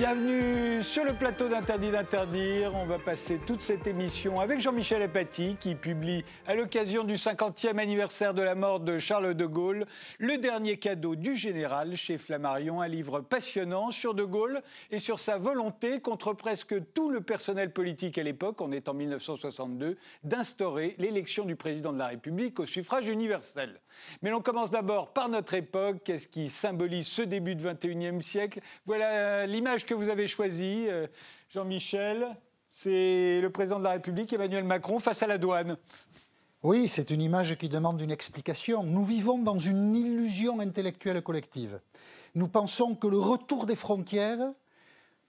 Bienvenue sur le plateau d'Interdit d'interdire. On va passer toute cette émission avec Jean-Michel Apathy qui publie à l'occasion du 50e anniversaire de la mort de Charles de Gaulle le dernier cadeau du général chez Flammarion, un livre passionnant sur de Gaulle et sur sa volonté contre presque tout le personnel politique à l'époque, on est en 1962, d'instaurer l'élection du président de la République au suffrage universel. Mais l'on commence d'abord par notre époque, qu'est-ce qui symbolise ce début de 21e siècle? Voilà l'image que vous avez choisie, euh, Jean-Michel. C'est le président de la République, Emmanuel Macron, face à la douane. Oui, c'est une image qui demande une explication. Nous vivons dans une illusion intellectuelle collective. Nous pensons que le retour des frontières,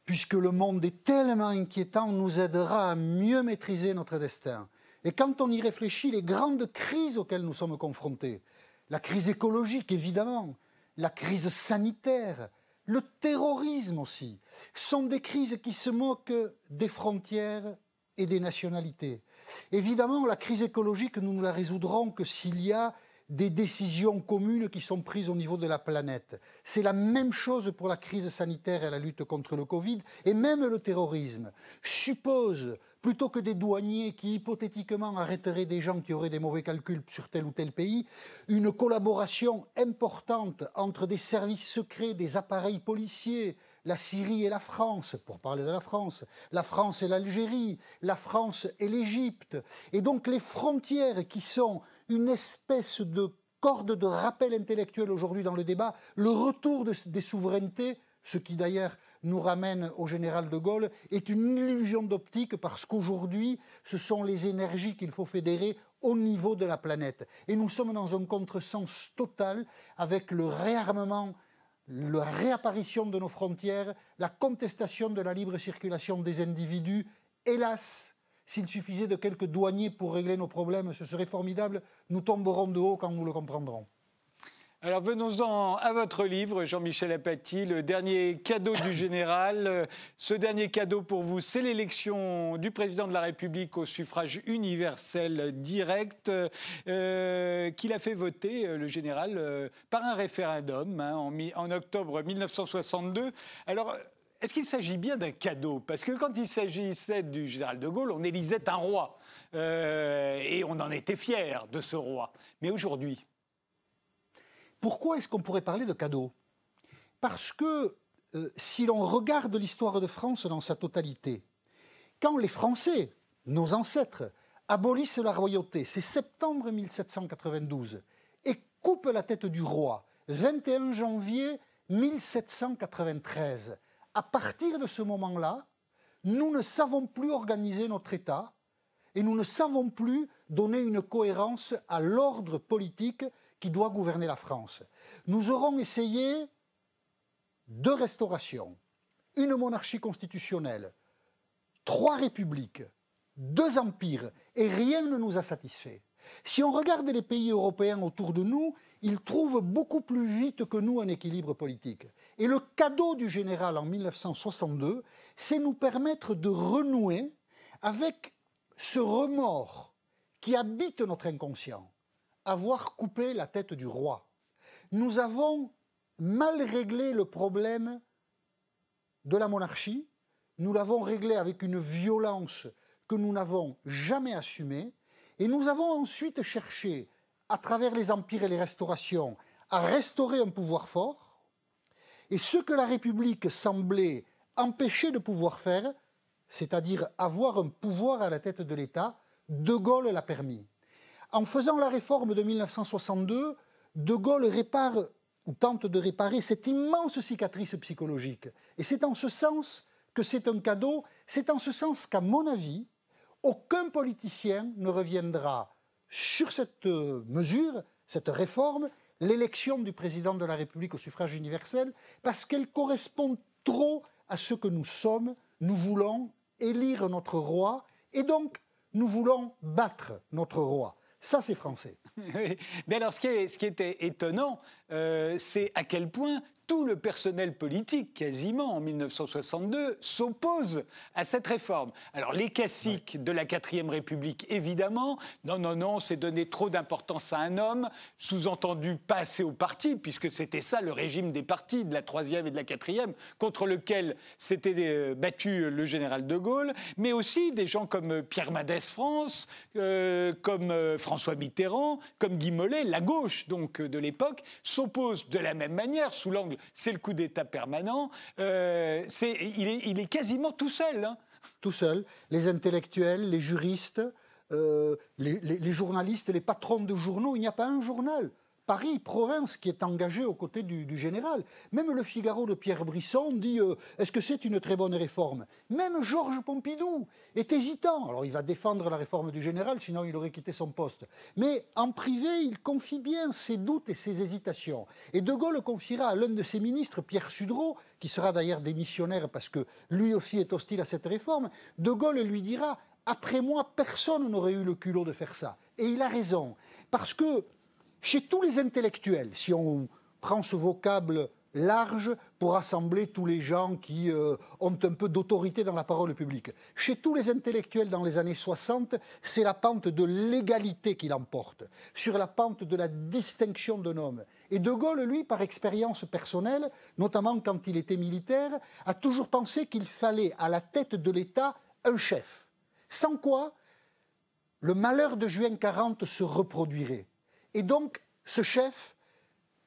puisque le monde est tellement inquiétant, nous aidera à mieux maîtriser notre destin. Et quand on y réfléchit, les grandes crises auxquelles nous sommes confrontés, la crise écologique évidemment, la crise sanitaire, le terrorisme aussi, sont des crises qui se moquent des frontières et des nationalités. Évidemment, la crise écologique, nous ne la résoudrons que s'il y a des décisions communes qui sont prises au niveau de la planète. C'est la même chose pour la crise sanitaire et la lutte contre le Covid, et même le terrorisme suppose plutôt que des douaniers qui hypothétiquement arrêteraient des gens qui auraient des mauvais calculs sur tel ou tel pays, une collaboration importante entre des services secrets, des appareils policiers, la Syrie et la France, pour parler de la France, la France et l'Algérie, la France et l'Égypte. Et donc les frontières qui sont une espèce de corde de rappel intellectuel aujourd'hui dans le débat, le retour des souverainetés, ce qui d'ailleurs nous ramène au général de Gaulle est une illusion d'optique parce qu'aujourd'hui, ce sont les énergies qu'il faut fédérer au niveau de la planète. Et nous sommes dans un contresens total avec le réarmement, la réapparition de nos frontières, la contestation de la libre circulation des individus. Hélas, s'il suffisait de quelques douaniers pour régler nos problèmes, ce serait formidable. Nous tomberons de haut quand nous le comprendrons. Alors venons-en à votre livre, Jean-Michel Apathy, le dernier cadeau du général. Ce dernier cadeau pour vous, c'est l'élection du président de la République au suffrage universel direct euh, qu'il a fait voter, euh, le général, euh, par un référendum hein, en, en, octobre 1962. Alors, est-ce qu'il s'agit bien d'un cadeau? Parce que quand il s'agissait du général de Gaulle, on élisait un roi. et on en était fier de ce roi. Mais aujourd'hui? Pourquoi est-ce qu'on pourrait parler de cadeau? Parce que euh, si l'on regarde l'histoire de France dans sa totalité, quand les Français, nos ancêtres, abolissent la royauté, c'est septembre 1792, et coupent la tête du roi, 21 janvier 1793. À partir de ce moment-là, nous ne savons plus organiser notre État et nous ne savons plus donner une cohérence à l'ordre politique qui doit gouverner la France. Nous aurons essayé deux restaurations, une monarchie constitutionnelle, trois républiques, deux empires, et rien ne nous a satisfait. Si on regarde les pays européens autour de nous, ils trouvent beaucoup plus vite que nous un équilibre politique. Et le cadeau du général en 1962, c'est nous permettre de renouer avec ce remords qui habite notre inconscient avoir coupé la tête du roi. Nous avons mal réglé le problème de la monarchie, nous l'avons réglé avec une violence que nous n'avons jamais assumée, et nous avons ensuite cherché, à travers les empires et les restaurations, à restaurer un pouvoir fort, et ce que la République semblait empêcher de pouvoir faire, c'est-à-dire avoir un pouvoir à la tête de l'État, De Gaulle l'a permis. En faisant la réforme de 1962, De Gaulle répare ou tente de réparer cette immense cicatrice psychologique. Et c'est en ce sens que c'est un cadeau, c'est en ce sens qu'à mon avis, aucun politicien ne reviendra sur cette euh, mesure, cette réforme, l'élection du président de la République au suffrage universel, parce qu'elle correspond trop à ce que nous sommes. Nous voulons élire notre roi, et donc nous voulons battre notre roi. Ça, c'est français. Mais alors, ce qui, est, était étonnant, euh, c'est à quel point tout le personnel politique, quasiment en 1962, s'oppose à cette réforme. Alors les classiques de la quatrième République, évidemment, non, non, non, c'est donner trop d'importance à un homme, sous-entendu pas assez au parti, puisque c'était ça le régime des partis de la troisième et de la quatrième, contre lequel s'était euh, battu le général de Gaulle, mais aussi des gens comme Pierre Madès France, euh, comme euh, François Mitterrand, comme Guy Mollet, la gauche donc de l'époque, s'oppose de la même manière, sous l'angle c'est le coup d'État permanent, euh, il, est, quasiment tout seul. Hein. Tout seul. Les intellectuels, les juristes, euh, les, journalistes, les patrons de journaux, il n'y a pas un journal Paris, province, qui est engagé aux côtés du, général. Même le Figaro de Pierre Brisson dit euh, Est-ce que c'est une très bonne réforme? Même Georges Pompidou est hésitant. Alors il va défendre la réforme du général, sinon il aurait quitté son poste. Mais en privé, il confie bien ses doutes et ses hésitations. Et De Gaulle confiera à l'un de ses ministres, Pierre Sudreau, qui sera d'ailleurs démissionnaire parce que lui aussi est hostile à cette réforme, De Gaulle lui dira Après moi, personne n'aurait eu le culot de faire ça. Et il a raison. Parce que chez tous les intellectuels, si on prend ce vocable large pour assembler tous les gens qui euh, ont un peu d'autorité dans la parole publique. Chez tous les intellectuels dans les années 60, c'est la pente de l'égalité qui l'emporte, sur la pente de la distinction d'un homme. Et De Gaulle, lui, par expérience personnelle, notamment quand il était militaire, a toujours pensé qu'il fallait à la tête de l'État un chef. Sans quoi, le malheur de juin 40 se reproduirait. Et donc, ce chef,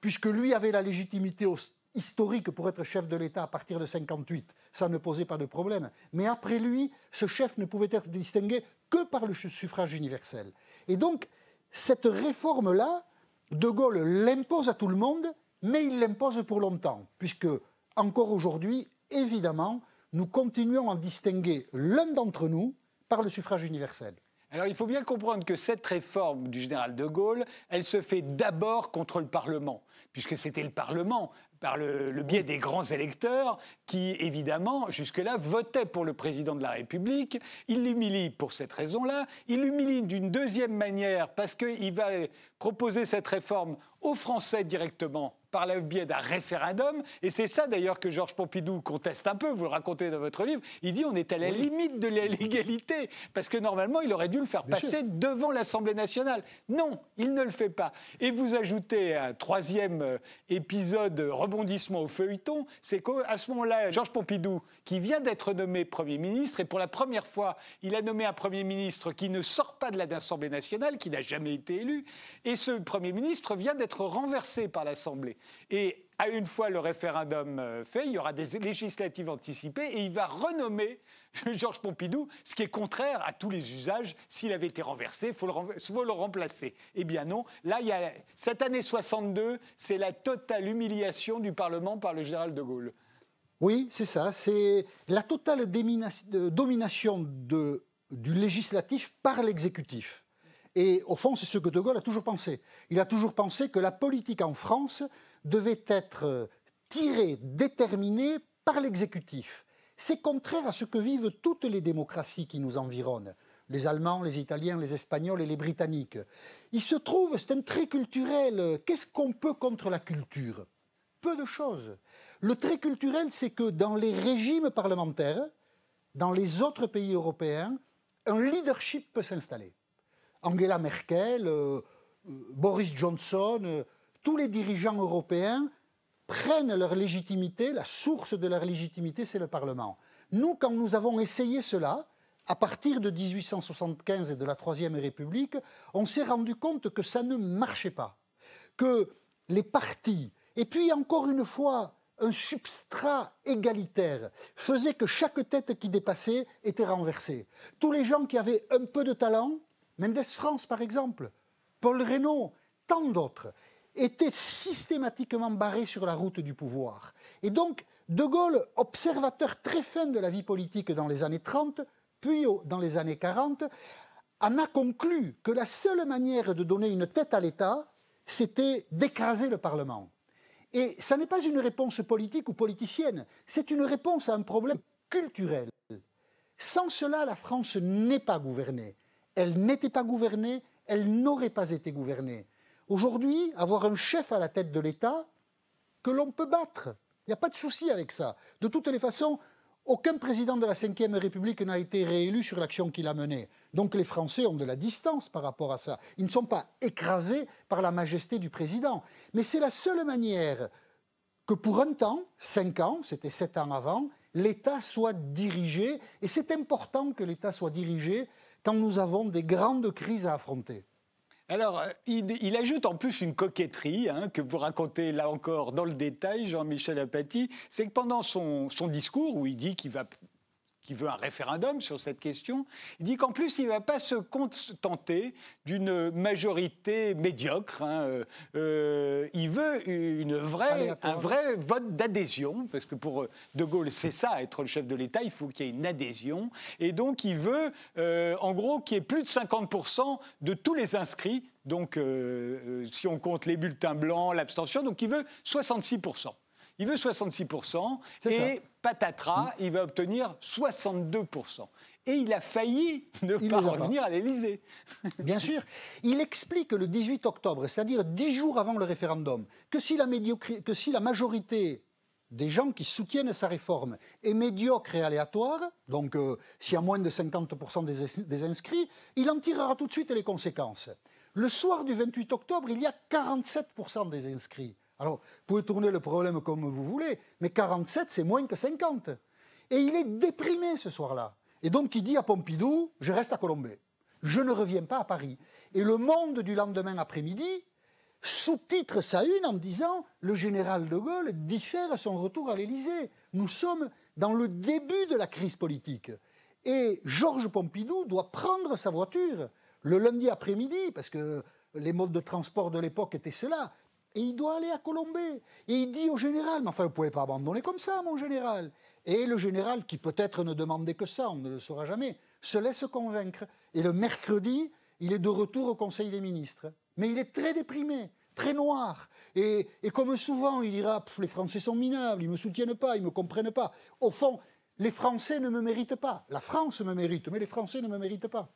puisque lui avait la légitimité historique pour être chef de l'État à partir de 58, ça ne posait pas de problème. Mais après lui, ce chef ne pouvait être distingué que par le suffrage universel. Et donc, cette réforme-là, De Gaulle l'impose à tout le monde, mais il l'impose pour longtemps, puisque encore aujourd'hui, évidemment, nous continuons à distinguer l'un d'entre nous par le suffrage universel. Alors il faut bien comprendre que cette réforme du général de Gaulle, elle se fait d'abord contre le Parlement, puisque c'était le Parlement, par le, biais des grands électeurs, qui évidemment, jusque-là, votaient pour le président de la République. Il l'humilie pour cette raison-là. Il l'humilie d'une deuxième manière, parce qu'il va proposer cette réforme aux Français directement par le biais d'un référendum. Et c'est ça d'ailleurs que Georges Pompidou conteste un peu, vous le racontez dans votre livre. Il dit on est à la limite de la légalité, parce que normalement il aurait dû le faire passer devant l'Assemblée nationale. Non, il ne le fait pas. Et vous ajoutez un troisième euh, épisode rebondissement au feuilleton, c'est qu'à ce moment-là, Georges Pompidou, qui vient d'être nommé Premier ministre, et pour la première fois, il a nommé un Premier ministre qui ne sort pas de l'Assemblée nationale, qui n'a jamais été élu, et ce Premier ministre vient d'être renversé par l'Assemblée. Et à une fois le référendum euh, fait, il y aura des législatives anticipées et il va renommer Georges Pompidou, ce qui est contraire à tous les usages. S'il avait été renversé, il faut, le, remplacer. Eh bien non, là, cette année 62, c'est la totale humiliation du Parlement par le général de Gaulle. Oui, c'est ça. C'est la totale domination du législatif par l'exécutif. Et au fond, c'est ce que De Gaulle a toujours pensé. Il a toujours pensé que la politique en France devait être tirée, déterminée par l'exécutif. C'est contraire à ce que vivent toutes les démocraties qui nous environnent, les Allemands, les Italiens, les Espagnols et les Britanniques. Il se trouve, c'est un trait culturel, qu'est-ce qu'on peut contre la culture? Peu de choses. Le trait culturel, c'est que dans les régimes parlementaires, dans les autres pays européens, un leadership peut s'installer. Angela Merkel, euh, euh, Boris Johnson, euh, tous les dirigeants européens prennent leur légitimité, la source de leur légitimité, c'est le Parlement. Nous, quand nous avons essayé cela, à partir de 1875 et de la Troisième République, on s'est rendu compte que ça ne marchait pas, que les partis, et puis encore une fois, un substrat égalitaire faisait que chaque tête qui dépassait était renversée. Tous les gens qui avaient un peu de talent Mendes France par exemple, Paul Reynaud, tant d'autres, étaient systématiquement barrés sur la route du pouvoir. Et donc, De Gaulle, observateur très fin de la vie politique dans les années 30, puis dans les années 40, en a conclu que la seule manière de donner une tête à l'État, c'était d'écraser le Parlement. Et ça n'est pas une réponse politique ou politicienne, c'est une réponse à un problème culturel. Sans cela, la France n'est pas gouvernée elle n'était pas gouvernée, elle n'aurait pas été gouvernée. Aujourd'hui, avoir un chef à la tête de l'État, que l'on peut battre. Il n'y a pas de souci avec ça. De toutes les façons, aucun président de la Ve République n'a été réélu sur l'action qu'il a menée. Donc les Français ont de la distance par rapport à ça. Ils ne sont pas écrasés par la majesté du président. Mais c'est la seule manière que pour un temps, cinq ans, c'était sept ans avant, l'État soit dirigé. Et c'est important que l'État soit dirigé quand nous avons des grandes crises à affronter. Alors, euh, il, ajoute en plus une coquetterie hein, que vous racontez là encore dans le détail, Jean-Michel Apathy, c'est que pendant son, son, discours où il dit qu'il va qui veut un référendum sur cette question, il dit qu'en plus, il ne va pas se contenter d'une majorité médiocre. Hein, euh, euh, il veut une vraie, un vrai vote d'adhésion, parce que pour De Gaulle, c'est ça, être le chef de l'État, il faut qu'il y ait une adhésion. Et donc, il veut, euh, en gros, qu'il y ait plus de 50% de tous les inscrits. Donc, si on compte les bulletins blancs, l'abstention, donc il veut 66%. Il veut 66% et patatras, il va obtenir 62%. Et il a failli ne pas revenir à l'Élysée. Bien sûr. Il explique le 18 octobre, c'est-à-dire dix jours avant le référendum, que si la, que si la majorité des gens qui soutiennent sa réforme est médiocre et aléatoire, donc euh, s'il y a moins de 50% des, des inscrits, il en tirera tout de suite les conséquences. Le soir du 28 octobre, il y a 47% des inscrits. Alors, vous pouvez tourner le problème comme vous voulez, mais 47, c'est moins que 50. Et il est déprimé ce soir-là. Et donc, il dit à Pompidou, je reste à Colombey. Je ne reviens pas à Paris. Et le monde du lendemain après-midi sous-titre sa une en disant le général de Gaulle diffère son retour à l'Élysée. Nous sommes dans le début de la crise politique. Et Georges Pompidou doit prendre sa voiture le lundi après-midi, parce que les modes de transport de l'époque étaient cela, et il doit aller à Colombey. Et il dit au général, mais enfin, vous ne pouvez pas abandonner comme ça, mon général. Et le général, qui peut-être ne demandait que ça, on ne le saura jamais, se laisse convaincre. Et le mercredi, il est de retour au Conseil des ministres. Mais il est très déprimé, très noir. Et, comme souvent, il dira, les Français sont minables, ils ne me soutiennent pas, ils ne me comprennent pas. Au fond, les Français ne me méritent pas. La France me mérite, mais les Français ne me méritent pas.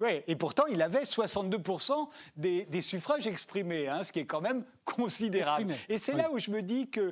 Oui, et pourtant, il avait 62% des, suffrages exprimés, hein, ce qui est quand même considérable. Et c'est là où je me dis que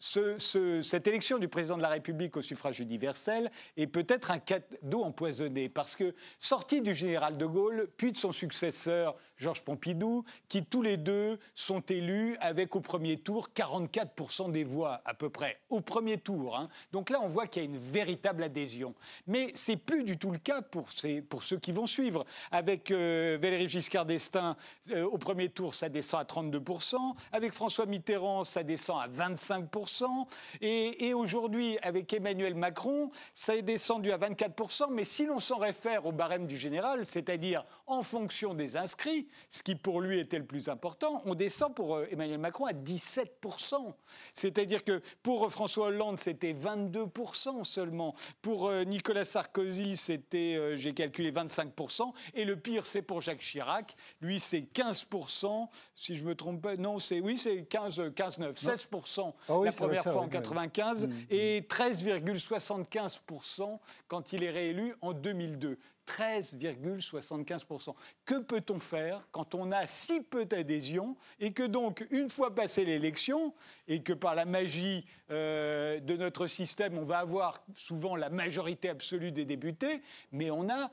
cette élection du président de la République au suffrage universel est peut-être un cadeau empoisonné, parce que sorti du général de Gaulle, puis de son successeur Georges Pompidou, qui tous les deux sont élus avec au premier tour 44% des voix à peu près, au premier tour. Hein. Donc là, on voit qu'il y a une véritable adhésion. Mais c'est plus du tout le cas pour, ces, pour ceux qui vont suivre. Avec euh, Valéry Giscard d'Estaing, euh, au premier tour, ça descend à 32%. Avec François Mitterrand, ça descend à 25%. Et, et aujourd'hui, avec Emmanuel Macron, ça est descendu à 24%. Mais si l'on s'en réfère au barème du général, c'est-à-dire en fonction des inscrits, ce qui pour lui était le plus important, on descend pour euh, Emmanuel Macron à 17%. C'est-à-dire que pour François Hollande, c'était 22% seulement. Pour euh, Nicolas Sarkozy, c'était, euh, j'ai calculé, 25%. Et le pire, c'est pour Jacques Chirac. Lui, c'est 15%. Si je me trompe pas, non, c'est oui, c'est 15, 15 9, 16% la première fois en 95 mm, mm. et 13,75% quand il est réélu en 2002. 13,75%. Que peut-on faire quand on a si peu d'adhésion et que donc, une fois passée l'élection, et que par la magie euh, de notre système, on va avoir souvent la majorité absolue des députés, mais on a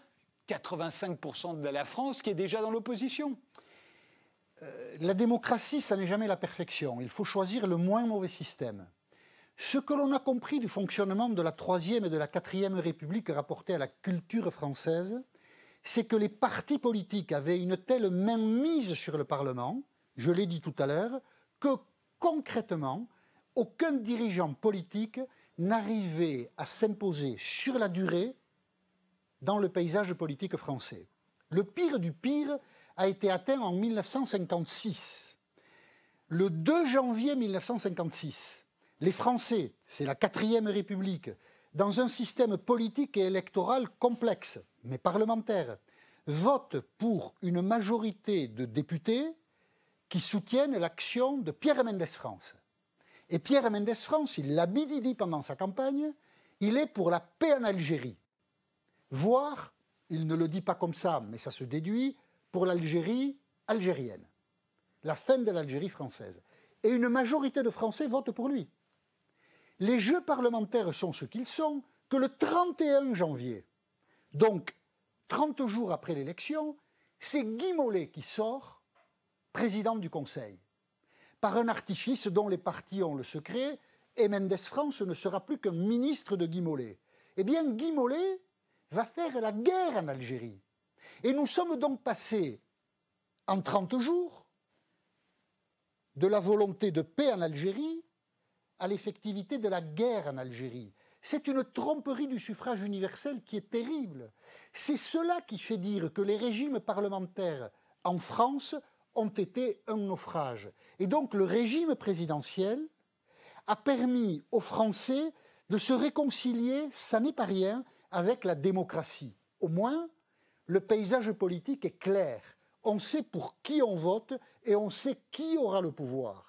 85% de la France qui est déjà dans l'opposition? Euh, la démocratie, ça n'est jamais la perfection. Il faut choisir le moins mauvais système. Ce que l'on a compris du fonctionnement de la Troisième et de la Quatrième République rapporté à la culture française, c'est que les partis politiques avaient une telle mainmise sur le Parlement, je l'ai dit tout à l'heure, que concrètement, aucun dirigeant politique n'arrivait à s'imposer sur la durée dans le paysage politique français. Le pire du pire a été atteint en 1956. Le 2 janvier 1956, les Français, c'est la quatrième république, dans un système politique et électoral complexe, mais parlementaire, votent pour une majorité de députés qui soutiennent l'action de Pierre Mendès France. Et Pierre Mendès France, il l'a dit pendant sa campagne, il est pour la paix en Algérie. Voire, il ne le dit pas comme ça, mais ça se déduit, pour l'Algérie algérienne. La fin de l'Algérie française. et une majorité de Français votent pour lui. Les jeux parlementaires sont ce qu'ils sont, que le 31 janvier, donc 30 jours après l'élection, c'est Guy Mollet qui sort président du Conseil, par un artifice dont les partis ont le secret, et Mendes France ne sera plus qu'un ministre de Guy Mollet. Eh bien, Guy Mollet va faire la guerre en Algérie. Et nous sommes donc passés en 30 jours de la volonté de paix en Algérie à l'effectivité de la guerre en Algérie. C'est une tromperie du suffrage universel qui est terrible. C'est cela qui fait dire que les régimes parlementaires en France ont été un naufrage. Et donc le régime présidentiel a permis aux Français de se réconcilier, ça n'est pas rien, avec la démocratie. Au moins, le paysage politique est clair. On sait pour qui on vote et on sait qui aura le pouvoir.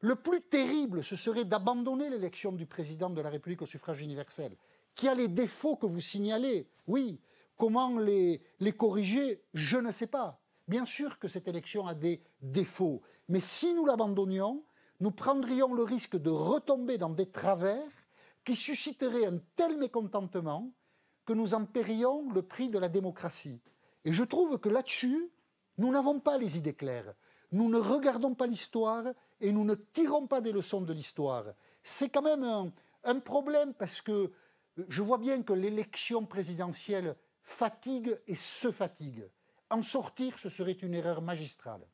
Le plus terrible, ce serait d'abandonner l'élection du président de la République au suffrage universel, qui a les défauts que vous signalez. Oui, comment les, corriger Je ne sais pas. Bien sûr que cette élection a des défauts, mais si nous l'abandonnions, nous prendrions le risque de retomber dans des travers qui susciteraient un tel mécontentement que nous en paierions le prix de la démocratie. Et je trouve que là-dessus, nous n'avons pas les idées claires. Nous ne regardons pas l'histoire et nous ne tirons pas des leçons de l'histoire. C'est quand même un, un, problème parce que je vois bien que l'élection présidentielle fatigue et se fatigue. En sortir, ce serait une erreur magistrale.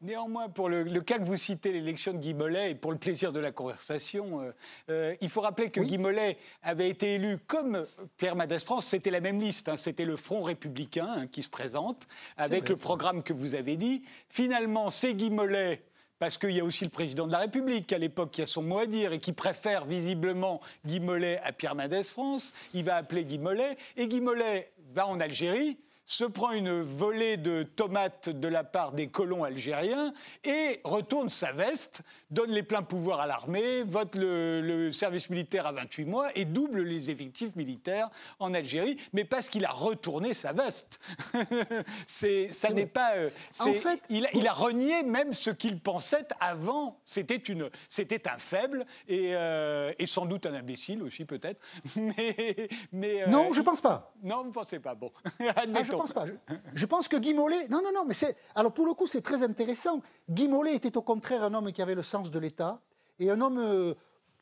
Néanmoins, pour le, cas que vous citez, l'élection de Guy Mollet, et pour le plaisir de la conversation, euh, euh, il faut rappeler que Guy Mollet avait été élu comme Pierre Madès France, c'était la même liste, hein, c'était le Front républicain hein, qui se présente, avec le programme que vous avez dit. Finalement, c'est Guy Mollet parce qu'il y a aussi le président de la République à l'époque qui a son mot à dire et qui préfère visiblement Guy Mollet à Pierre Madès France. Il va appeler Guy Mollet et Guy Mollet va en Algérie se prend une volée de tomates de la part des colons algériens et retourne sa veste, donne les pleins pouvoirs à l'armée, vote le, service militaire à 28 mois et double les effectifs militaires en Algérie, mais parce qu'il a retourné sa veste. ça n'est pas. Euh, en fait, il, a renié même ce qu'il pensait avant. C'était, une, c'était un faible et, euh, et, sans doute un imbécile aussi, peut-être. Mais, mais, euh, non, je pense pas. Non, vous ne pensez pas. Bon, admettons pense pas. Je, pense que Guy Mollet. Non, non, non, mais c'est. Alors pour le coup, c'est très intéressant. Guy Mollet était au contraire un homme qui avait le sens de l'État et un homme. Euh,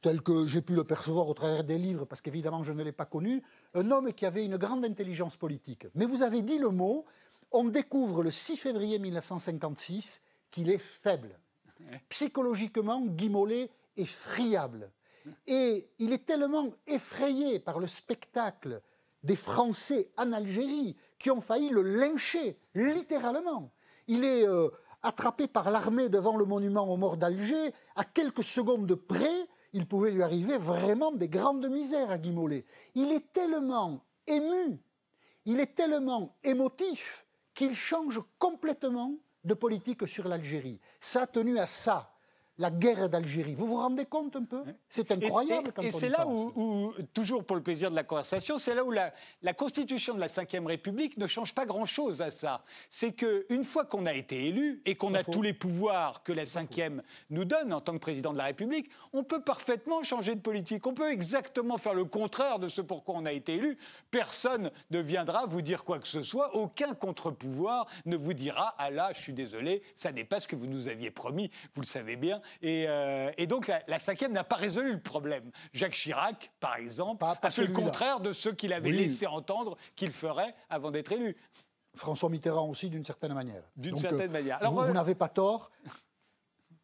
tel que j'ai pu le percevoir au travers des livres, parce qu'évidemment je ne l'ai pas connu, un homme qui avait une grande intelligence politique. Mais vous avez dit le mot, on découvre le 6 février 1956 qu'il est faible. Psychologiquement, Guy Mollet est friable. Et il est tellement effrayé par le spectacle des Français en Algérie qui ont failli le lyncher, littéralement. Il est euh, attrapé par l'armée devant le monument aux morts d'Alger. À quelques secondes de près, il pouvait lui arriver vraiment des grandes misères à Guy Il est tellement ému, il est tellement émotif qu'il change complètement de politique sur l'Algérie. Ça a tenu à ça la guerre d'Algérie. Vous vous rendez compte un peu? C'est incroyable. Et, c'est là où, toujours pour le plaisir de la conversation, c'est là où la, constitution de la Ve République ne change pas grand-chose à ça. C'est qu'une fois qu'on a été élu et qu'on a tous les pouvoirs que la Ve nous donne en tant que président de la République, on peut parfaitement changer de politique. On peut exactement faire le contraire de ce pourquoi on a été élu. Personne ne viendra vous dire quoi que ce soit. Aucun contre-pouvoir ne vous dira Ah là, je suis désolé, ça n'est pas ce que vous nous aviez promis. Vous le savez bien. Euh, et, donc la, la cinquième n'a pas résolu le problème. Jacques Chirac, par exemple, a fait le contraire de ce qu'il avait laissé entendre qu'il ferait avant d'être élu. François Mitterrand aussi, d'une certaine manière. D'une certaine euh, manière. Alors, vous, vous n'avez pas tort.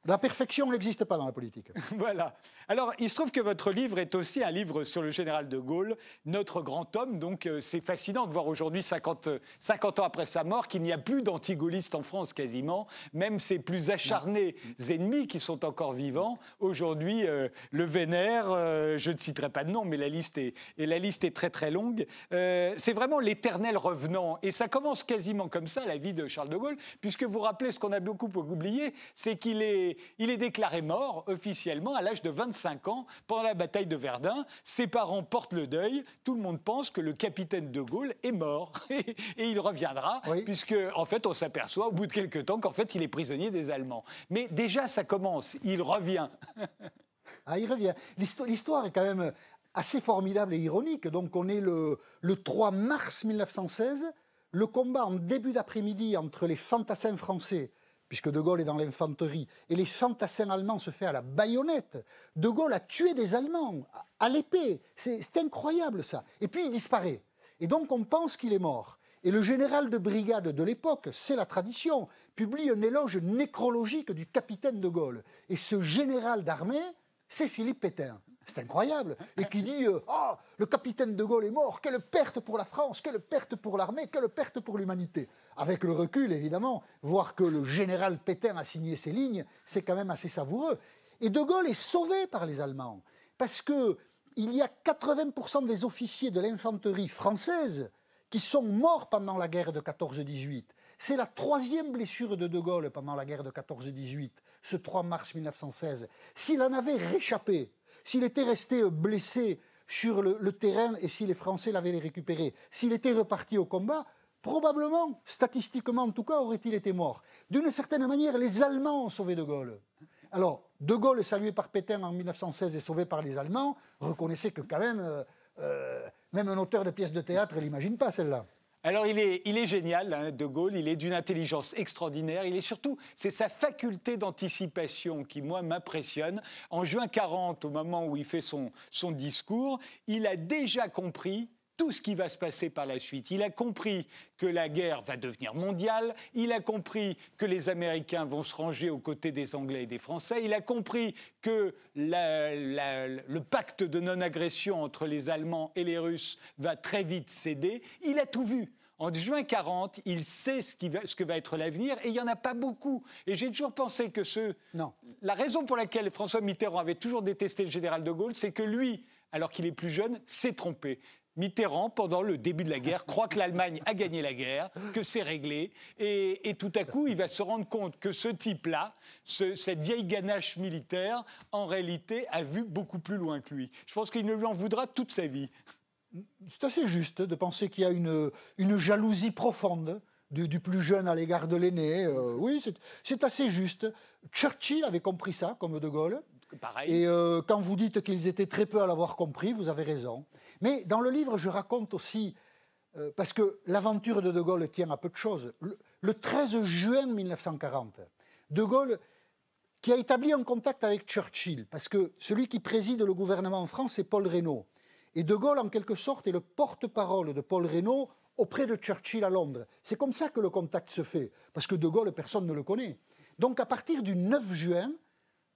La perfection n'existe pas dans la politique. voilà. Alors, il se trouve que votre livre est aussi un livre sur le général de Gaulle, notre grand homme. Donc, euh, c'est fascinant de voir aujourd'hui, 50, 50, ans après sa mort, qu'il n'y a plus d'antigaullistes en France quasiment. Même ses plus acharnés ennemis qui sont encore vivants, aujourd'hui, euh, le vénèrent. Euh, je ne citerai pas de nom, mais la liste est, et la liste est très très longue. c'est vraiment l'éternel revenant. Et ça commence quasiment comme ça, la vie de Charles de Gaulle, puisque vous rappelez ce qu'on a beaucoup oublié, c'est qu'il est est, il est déclaré mort officiellement à l'âge de 25 ans pendant la bataille de Verdun. Ses parents portent le deuil. Tout le monde pense que le capitaine de Gaulle est mort et il reviendra, puisque en fait on s'aperçoit au bout de quelques temps qu'en fait il est prisonnier des Allemands. Mais déjà ça commence, il revient. ah, il revient. L'histoire est quand même assez formidable et ironique. Donc on est le, le 3 mars 1916, le combat en début d'après-midi entre les fantassins français puisque De Gaulle est dans l'infanterie, et les fantassins allemands se fait à la baïonnette. De Gaulle a tué des Allemands à l'épée. C'est incroyable ça. Et puis il disparaît. Et donc on pense qu'il est mort. Et le général de brigade de l'époque, c'est la tradition, publie un éloge nécrologique du capitaine de Gaulle. Et ce général d'armée, c'est Philippe Pétain. C'est incroyable. Et qui dit euh, Oh, le capitaine de Gaulle est mort, quelle perte pour la France, quelle perte pour l'armée, quelle perte pour l'humanité. Avec le recul, évidemment, voir que le général Pétain a signé ces lignes, c'est quand même assez savoureux. Et de Gaulle est sauvé par les Allemands. Parce que il y a 80% des officiers de l'infanterie française qui sont morts pendant la guerre de 14-18. C'est la troisième blessure de De Gaulle pendant la guerre de 14-18, ce 3 mars 1916. S'il en avait réchappé, s'il était resté blessé sur le, terrain et si les Français l'avaient récupéré, s'il était reparti au combat, probablement, statistiquement en tout cas, aurait-il été mort. D'une certaine manière, les Allemands ont sauvé De Gaulle. Alors, De Gaulle, salué par Pétain en 1916 et sauvé par les Allemands, reconnaissez que quand même, euh, euh, même un auteur de pièces de théâtre, il n'imagine pas celle-là. Alors il est, il génial, hein, De Gaulle, il est d'une intelligence extraordinaire, il est surtout, c'est sa faculté d'anticipation qui, moi, m'impressionne. En juin 40, au moment où il fait son, son discours, il a déjà compris tout ce qui va se passer par la suite. Il a compris que la guerre va devenir mondiale, il a compris que les Américains vont se ranger aux côtés des Anglais et des Français, il a compris que le pacte de non-agression entre les Allemands et les Russes va très vite céder. Il a tout vu. En juin 40, il sait ce, ce que va être l'avenir et il n'y en a pas beaucoup. Et j'ai toujours pensé que ce... Non. La raison pour laquelle François Mitterrand avait toujours détesté le général de Gaulle, c'est que lui, alors qu'il est plus jeune, s'est trompé. Mitterrand, pendant le début de la guerre, croit que l'Allemagne a gagné la guerre, que c'est réglé, et, tout à coup, il va se rendre compte que ce type-là, cette vieille ganache militaire, en réalité, a vu beaucoup plus loin que lui. Je pense qu'il ne lui en voudra toute sa vie. C'est assez juste de penser qu'il y a une, jalousie profonde du, plus jeune à l'égard de l'aîné. Euh, oui, c'est assez juste. Churchill avait compris ça, comme De Gaulle. Pareil. Et euh, quand vous dites qu'ils étaient très peu à l'avoir compris, vous avez raison. Mais dans le livre, je raconte aussi, euh, parce que l'aventure de De Gaulle tient à peu de choses. Le, 13 juin 1940, De Gaulle, qui a établi un contact avec Churchill, parce que celui qui préside le gouvernement en France, c'est Paul Reynaud. Et De Gaulle, en quelque sorte, est le porte-parole de Paul Reynaud auprès de Churchill à Londres. C'est comme ça que le contact se fait, parce que De Gaulle, personne ne le connaît. Donc à partir du 9 juin,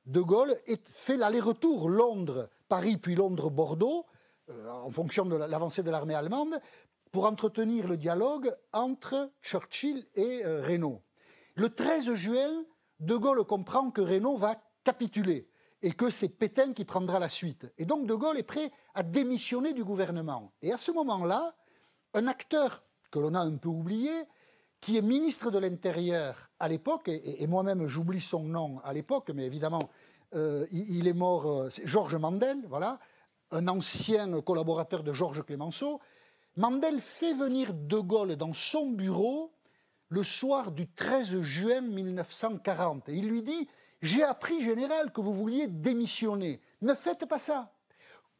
De Gaulle fait l'aller-retour Londres-Paris, puis Londres-Bordeaux, en fonction de l'avancée de l'armée allemande, pour entretenir le dialogue entre Churchill et euh, Renault. Le 13 juin, De Gaulle comprend que Renault va capituler et que c'est Pétain qui prendra la suite. Et donc De Gaulle est prêt à démissionner du gouvernement. Et à ce moment-là, un acteur que l'on a un peu oublié, qui est ministre de l'Intérieur à l'époque, et, moi-même j'oublie son nom à l'époque, mais évidemment euh, il, est mort, Georges Mandel, voilà, un ancien collaborateur de Georges Clémenceau, Mandel fait venir De Gaulle dans son bureau le soir du 13 juin 1940. Et il lui dit J'ai appris, général, que vous vouliez démissionner. Ne faites pas ça.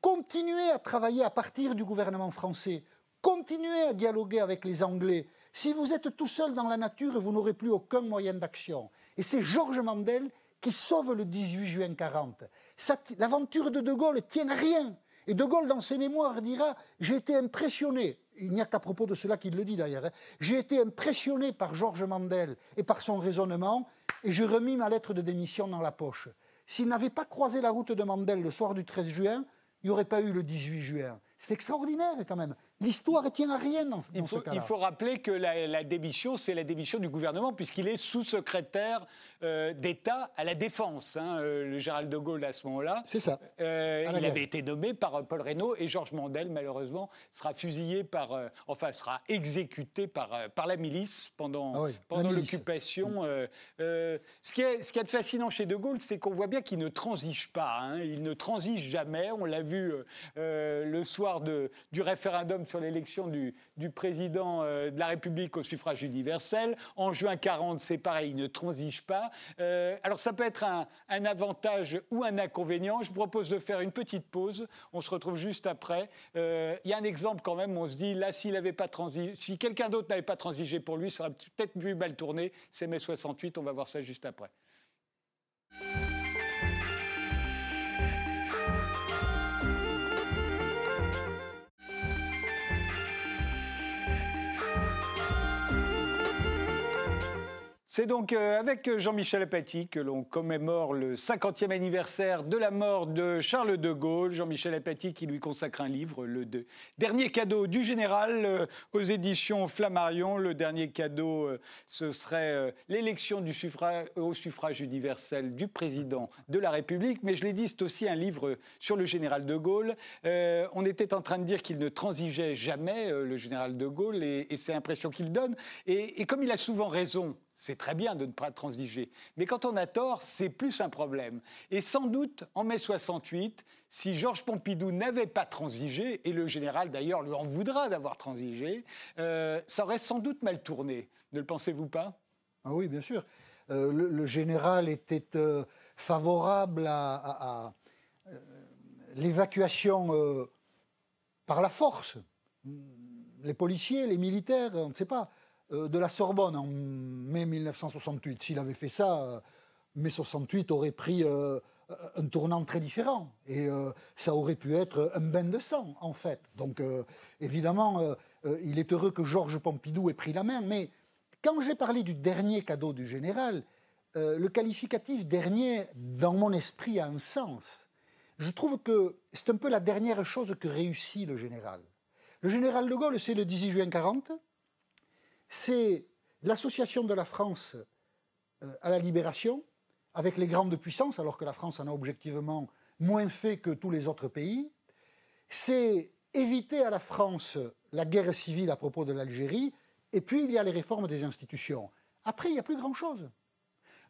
Continuez à travailler à partir du gouvernement français. Continuez à dialoguer avec les Anglais. Si vous êtes tout seul dans la nature, vous n'aurez plus aucun moyen d'action. Et c'est Georges Mandel qui sauve le 18 juin 40. L'aventure de De Gaulle tient à rien. Et De Gaulle, dans ses mémoires, dira J'ai été impressionné, il n'y a qu'à propos de cela qu'il le dit d'ailleurs, hein. j'ai été impressionné par Georges Mandel et par son raisonnement, et j'ai remis ma lettre de démission dans la poche. S'il n'avait pas croisé la route de Mandel le soir du 13 juin, il n'y aurait pas eu le 18 juin. C'est extraordinaire quand même. L'histoire tient à rien dans, il faut, ce cas-là. Il faut rappeler que la, démission, c'est la démission du gouvernement, puisqu'il est sous-secrétaire euh, d'État à la Défense, hein, euh, le Gérald de Gaulle à ce moment-là. C'est ça. Euh, il avait été nommé par Paul Reynaud et Georges Mandel, malheureusement, sera fusillé par, enfin, sera exécuté par, par la milice pendant, ah pendant l'occupation. ce, qui est, ce qui est fascinant chez de Gaulle, c'est qu'on voit bien qu'il ne transige pas. Hein. il ne transige jamais. On l'a vu le soir de, du référendum sur l'élection du, président euh, de la République au suffrage universel. En juin 40, c'est pareil, il ne transige pas. Euh, alors ça peut être un, avantage ou un inconvénient. Je vous propose de faire une petite pause. On se retrouve juste après. Euh, il y a un exemple quand même, on se dit, là, s'il avait pas transigé, si quelqu'un d'autre n'avait pas transigé pour lui, ça aurait peut-être plus mal tourné. C'est mai 68, on va voir ça juste après. C'est donc euh, avec Jean-Michel Apathy que l'on commémore le 50e anniversaire de la mort de Charles de Gaulle. Jean-Michel Apathy qui lui consacre un livre, le dernier cadeau du général euh, aux éditions Flammarion. Le dernier cadeau, euh, ce serait l'élection au suffrage universel du président de la République. Mais je l'ai dit, c'est aussi un livre sur le général de Gaulle. on était en train de dire qu'il ne transigeait jamais, le général de Gaulle, et, c'est l'impression qu'il donne. et comme il a souvent raison, c'est très bien de ne pas transiger. Mais quand on a tort, c'est plus un problème. Et sans doute, en mai 68, si Georges Pompidou n'avait pas transigé, et le général d'ailleurs lui en voudra d'avoir transigé, euh, ça aurait sans doute mal tourné. Ne le pensez-vous pas? Ah Oui, bien sûr. Euh, le, général était euh, favorable à, l'évacuation par la force. Les policiers, les militaires, on ne sait pas. Euh, de la Sorbonne en mai 1968. S'il avait fait ça, euh, mai 68 aurait pris euh, un tournant très différent. Et ça aurait pu être un bain de sang, en fait. Donc, évidemment, il est heureux que Georges Pompidou ait pris la main. Mais quand j'ai parlé du dernier cadeau du général, le qualificatif dernier, dans mon esprit, a un sens. Je trouve que c'est un peu la dernière chose que réussit le général. Le général de Gaulle, c'est le 18 juin 40 c'est l'association de la France euh, à la libération avec les grandes puissances, alors que la France en a objectivement moins fait que tous les autres pays. C'est éviter à la France la guerre civile à propos de l'Algérie, et puis il y a les réformes des institutions. Après, il n'y a plus grand-chose.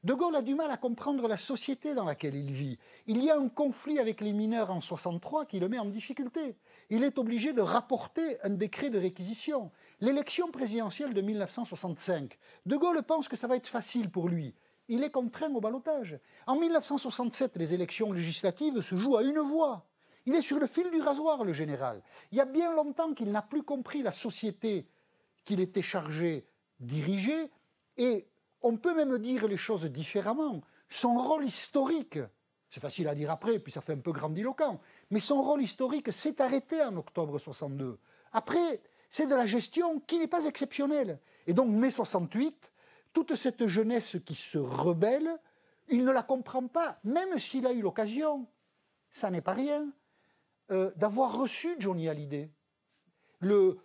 De Gaulle a du mal à comprendre la société dans laquelle il vit. Il y a un conflit avec les mineurs en 63 qui le met en difficulté. Il est obligé de rapporter un décret de réquisition. L'élection présidentielle de 1965, De Gaulle pense que ça va être facile pour lui. Il est contraint au balotage. En 1967, les élections législatives se jouent à une voix. Il est sur le fil du rasoir, le général. Il y a bien longtemps qu'il n'a plus compris la société qu'il était chargé diriger et on peut même dire les choses différemment. Son rôle historique, c'est facile à dire après, puis ça fait un peu grandiloquent, mais son rôle historique s'est arrêté en octobre 62. Après, c'est de la gestion qui n'est pas exceptionnelle. Et donc, mai 68, toute cette jeunesse qui se rebelle, il ne la comprend pas, même s'il a eu l'occasion, ça n'est pas rien, euh, d'avoir reçu Johnny Hallyday, le,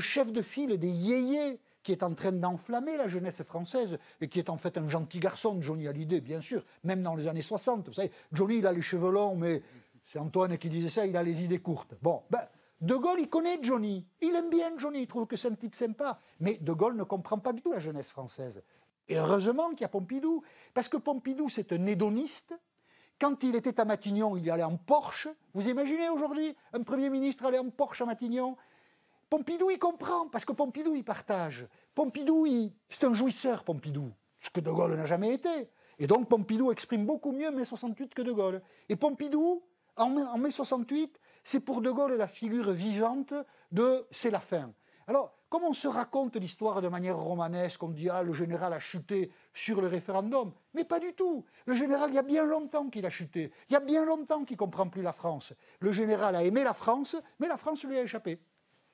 chef de file des yéyés qui est en train d'enflammer la jeunesse française et qui est en fait un gentil garçon, Johnny Hallyday, bien sûr, même dans les années 60. Vous savez, Johnny, il a les cheveux longs, mais c'est Antoine qui disait ça, il a les idées courtes. Bon, ben, De Gaulle, il connaît Johnny. Il aime bien Johnny, il trouve que c'est un type sympa. Mais De Gaulle ne comprend pas du tout la jeunesse française. Et heureusement qu'il y a Pompidou, parce que Pompidou, c'est un hédoniste. Quand il était à Matignon, il allait en Porsche. Vous imaginez aujourd'hui un Premier ministre aller en Porsche à Matignon? Pompidou, il comprend, parce que Pompidou, il partage. Pompidou, c'est un jouisseur, Pompidou, ce que De Gaulle n'a jamais été. Et donc Pompidou exprime beaucoup mieux mai 68 que De Gaulle. Et Pompidou, en mai 68, c'est pour De Gaulle la figure vivante de c'est la fin. Alors, comme on se raconte l'histoire de manière romanesque, on dit ah le général a chuté sur le référendum, mais pas du tout. Le général, il y a bien longtemps qu'il a chuté. Il y a bien longtemps qu'il comprend plus la France. Le général a aimé la France, mais la France lui a échappé.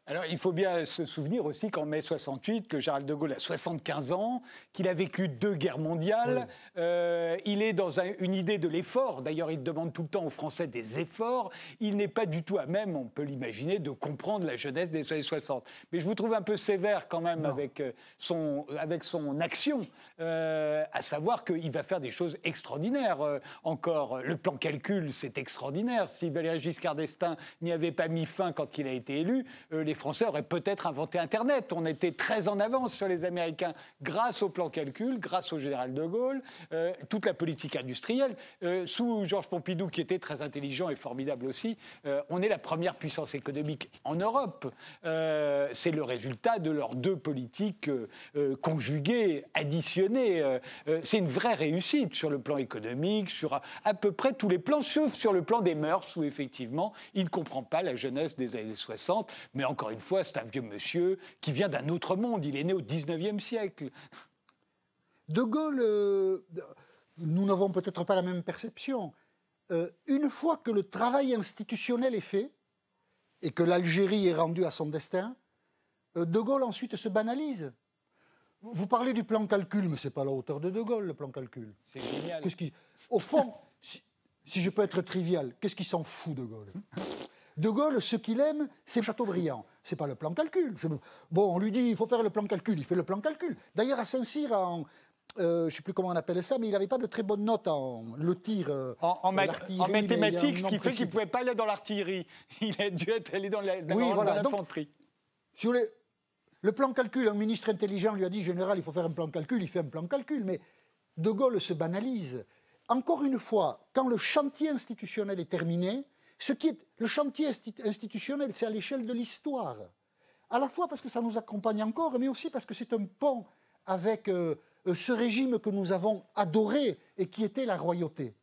Alors, il faut bien se souvenir aussi qu'en mai 68, le général de Gaulle a 75 ans, qu'il a vécu deux guerres mondiales. Euh, il est dans une idée de l'effort. D'ailleurs, il demande tout le temps aux Français des efforts. Il n'est pas du tout à même, on peut l'imaginer, de comprendre la jeunesse des années 60. Mais je vous trouve un peu sévère quand même avec euh, son, avec son action, euh, à savoir qu'il va faire des choses extraordinaires encore. Le plan calcul, c'est extraordinaire. Si Valéry Giscard d'Estaing n'y avait pas mis fin quand il a été élu, les Français auraient peut-être inventé Internet. On était très en avance sur les Américains grâce au plan calcul, grâce au général de Gaulle, euh, toute la politique industrielle. Euh, sous Georges Pompidou, qui était très intelligent et formidable aussi, euh, on est la première puissance économique en Europe. C'est le résultat de leurs deux politiques conjuguées, additionnées. C'est une vraie réussite sur le plan économique, sur à, à, peu près tous les plans, sauf sur le plan des mœurs, où effectivement, il ne comprend pas la jeunesse des années 60, mais encore une fois, c'est un vieux monsieur qui vient d'un autre monde. Il est né au 19e siècle. De Gaulle, euh, nous n'avons peut-être pas la même perception. Euh, une fois que le travail institutionnel est fait et que l'Algérie est rendue à son destin, euh, De Gaulle ensuite se banalise. Vous parlez du plan calcul, mais ce n'est pas la hauteur de De Gaulle, le plan calcul. C'est génial. Au fond, si, si, je peux être trivial, qu'est-ce qui s'en fout de Gaulle? De Gaulle, ce qu'il aime, c'est Chateaubriand. C'est pas le plan calcul. Bon, on lui dit il faut faire le plan calcul, il fait le plan calcul. D'ailleurs, à Saint-Cyr, en, euh, je ne sais plus comment on appelle ça, mais il n'avait pas de très bonnes notes en le tir. Euh, en, mathématiques, ce qui fait qu'il ne pouvait pas aller dans l'artillerie. Il a dû être allé dans l'infanterie. Si le plan calcul, un ministre intelligent lui a dit Général, il faut faire un plan calcul, il fait un plan calcul. Mais De Gaulle se banalise. Encore une fois, quand le chantier institutionnel est terminé, ce qui est le chantier institutionnel, c'est à l'échelle de l'histoire. À la fois parce que ça nous accompagne encore, mais aussi parce que c'est un pont avec euh, euh, ce régime que nous avons adoré et qui était la royauté.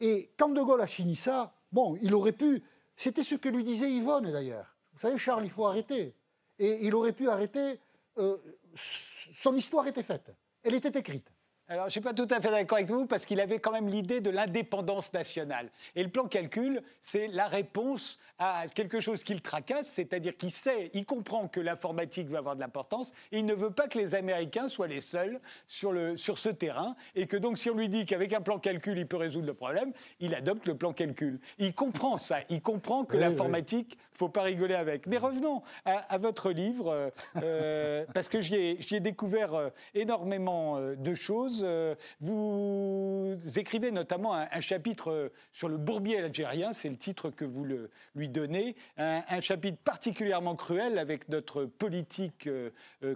Et quand De Gaulle a fini ça, bon, il aurait pu. C'était ce que lui disait Yvonne d'ailleurs. Vous savez, Charles, il faut arrêter. Et il aurait pu arrêter. Euh, son histoire était faite. Elle était écrite. Alors, je ne suis pas tout à fait d'accord avec vous parce qu'il avait quand même l'idée de l'indépendance nationale. Et le plan calcul, c'est la réponse à quelque chose qu'il tracasse, c'est-à-dire qu'il sait, il comprend que l'informatique va avoir de l'importance et il ne veut pas que les Américains soient les seuls sur, le, sur ce terrain et que donc si on lui dit qu'avec un plan calcul, il peut résoudre le problème, il adopte le plan calcul. Il comprend ça, il comprend que l'informatique, il ne faut pas rigoler avec. Mais revenons à, votre livre, euh, euh, parce que j'y ai, ai, découvert euh, énormément de choses. Euh, vous écrivez notamment un, chapitre euh, sur le bourbier algérien, c'est le titre que vous lui donnez, un, chapitre particulièrement cruel avec notre politique euh,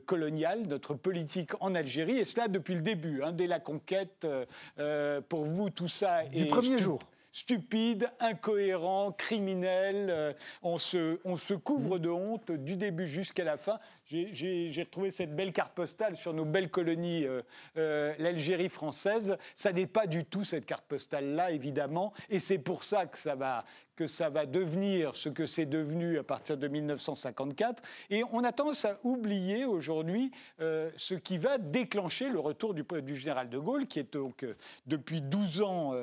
coloniale, notre politique en Algérie, et cela depuis le début, hein, dès la conquête. pour vous, tout ça du premier jour stupide, incohérent, criminel. on, se, on se couvre de honte du début jusqu'à la fin j'ai retrouvé cette belle carte postale sur nos belles colonies, euh, euh, l'Algérie française. Ça n'est pas du tout cette carte postale-là, évidemment, et c'est pour ça que ça va que ça va devenir ce que c'est devenu à partir de 1954. Et on a tendance à oublier aujourd'hui euh, ce qui va déclencher le retour du, général de Gaulle, qui est donc depuis 12 ans,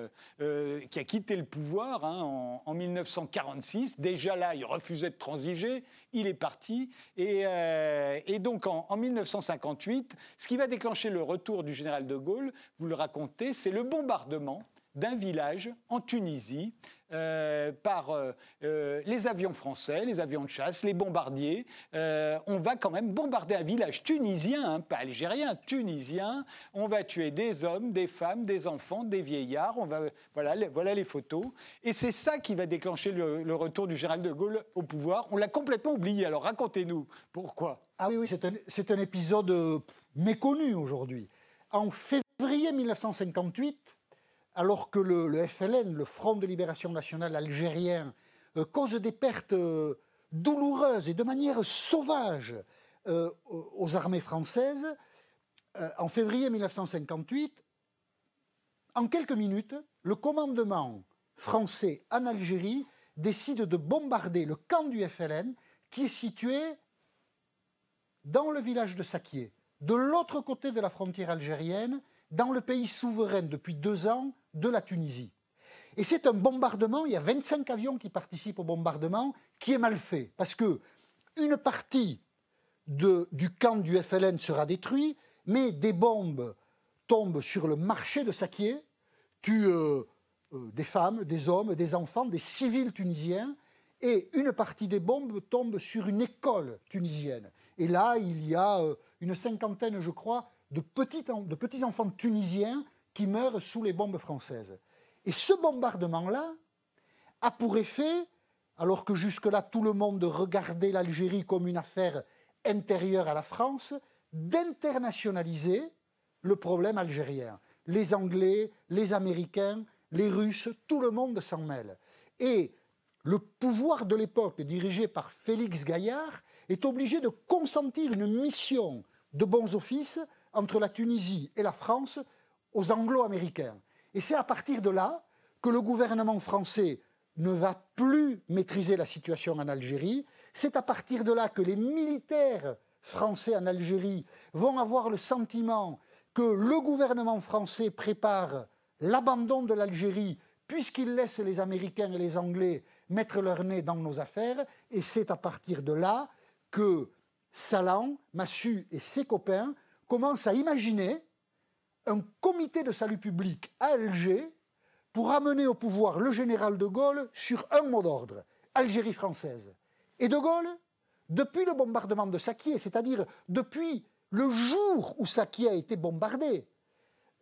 qui a quitté le pouvoir hein, en, en, 1946. Déjà là, il refusait de transiger, il est parti. Euh, et donc en, 1958, ce qui va déclencher le retour du général de Gaulle, vous le racontez, c'est le bombardement d'un village en Tunisie euh, par euh, les avions français, les avions de chasse, les bombardiers. on va quand même bombarder un village tunisien, hein, pas algérien, tunisien. On va tuer des hommes, des femmes, des enfants, des vieillards. On va, voilà, les, voilà les photos. Et c'est ça qui va déclencher le, retour du général de Gaulle au pouvoir. On l'a complètement oublié. Alors racontez-nous pourquoi. Ah oui, oui, c'est un, épisode euh, méconnu aujourd'hui. En février 1958, alors que le, FLN, le Front de libération nationale algérien, euh, cause des pertes euh, douloureuses et de manière sauvage aux armées françaises, en février 1958, en quelques minutes, le commandement français en Algérie décide de bombarder le camp du FLN qui est situé dans le village de Sakié, de l'autre côté de la frontière algérienne, dans le pays souverain depuis deux ans de la Tunisie. Et c'est un bombardement, il y a 25 avions qui participent au bombardement, qui est mal fait. Parce que une partie du camp du FLN sera détruite, mais des bombes tombent sur le marché de Sakié, tuent euh, euh, des femmes, des hommes, des enfants, des civils tunisiens, et une partie des bombes tombe sur une école tunisienne. Et là, il y a euh, une cinquantaine, je crois, de petits, enfants tunisiens qui meurent sous les bombes françaises. Et ce bombardement-là a pour effet, alors que jusque-là tout le monde regardait l'Algérie comme une affaire intérieure à la France, d'internationaliser le problème algérien. Les Anglais, les Américains, les Russes, tout le monde s'en mêle. Et le pouvoir de l'époque, dirigé par Félix Gaillard, est obligé de consentir une mission de bons offices entre la Tunisie et la France aux Anglo-Américains. Et c'est à partir de là que le gouvernement français ne va plus maîtriser la situation en Algérie. C'est à partir de là que les militaires français en Algérie vont avoir le sentiment que le gouvernement français prépare l'abandon de l'Algérie puisqu'il laisse les Américains et les Anglais mettre leur nez dans nos affaires. Et c'est à partir de là que Salan, Massu et ses copains commencent à imaginer un comité de salut public à Alger pour amener au pouvoir le général de Gaulle sur un mot d'ordre, Algérie française. Et de Gaulle, depuis le bombardement de Sakié, c'est-à-dire depuis le jour où Sakié a été bombardé,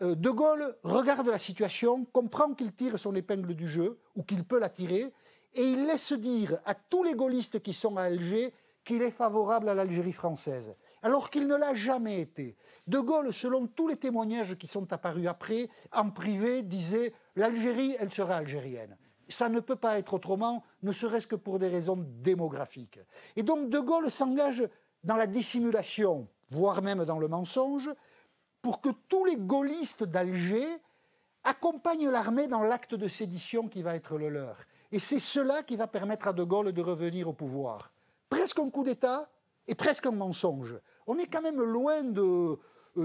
euh, De Gaulle regarde la situation, comprend qu'il tire son épingle du jeu, ou qu'il peut la tirer, et il laisse dire à tous les gaullistes qui sont à Alger qu'il est favorable à l'Algérie française, alors qu'il ne l'a jamais été. De Gaulle, selon tous les témoignages qui sont apparus après, en privé, disait l'Algérie, elle sera algérienne. Ça ne peut pas être autrement, ne serait-ce que pour des raisons démographiques. Et donc De Gaulle s'engage dans la dissimulation, voire même dans le mensonge, pour que tous les gaullistes d'Alger accompagnent l'armée dans l'acte de sédition qui va être le leur. Et c'est cela qui va permettre à De Gaulle de revenir au pouvoir. Presque un coup d'État et presque un mensonge. On est quand même loin euh,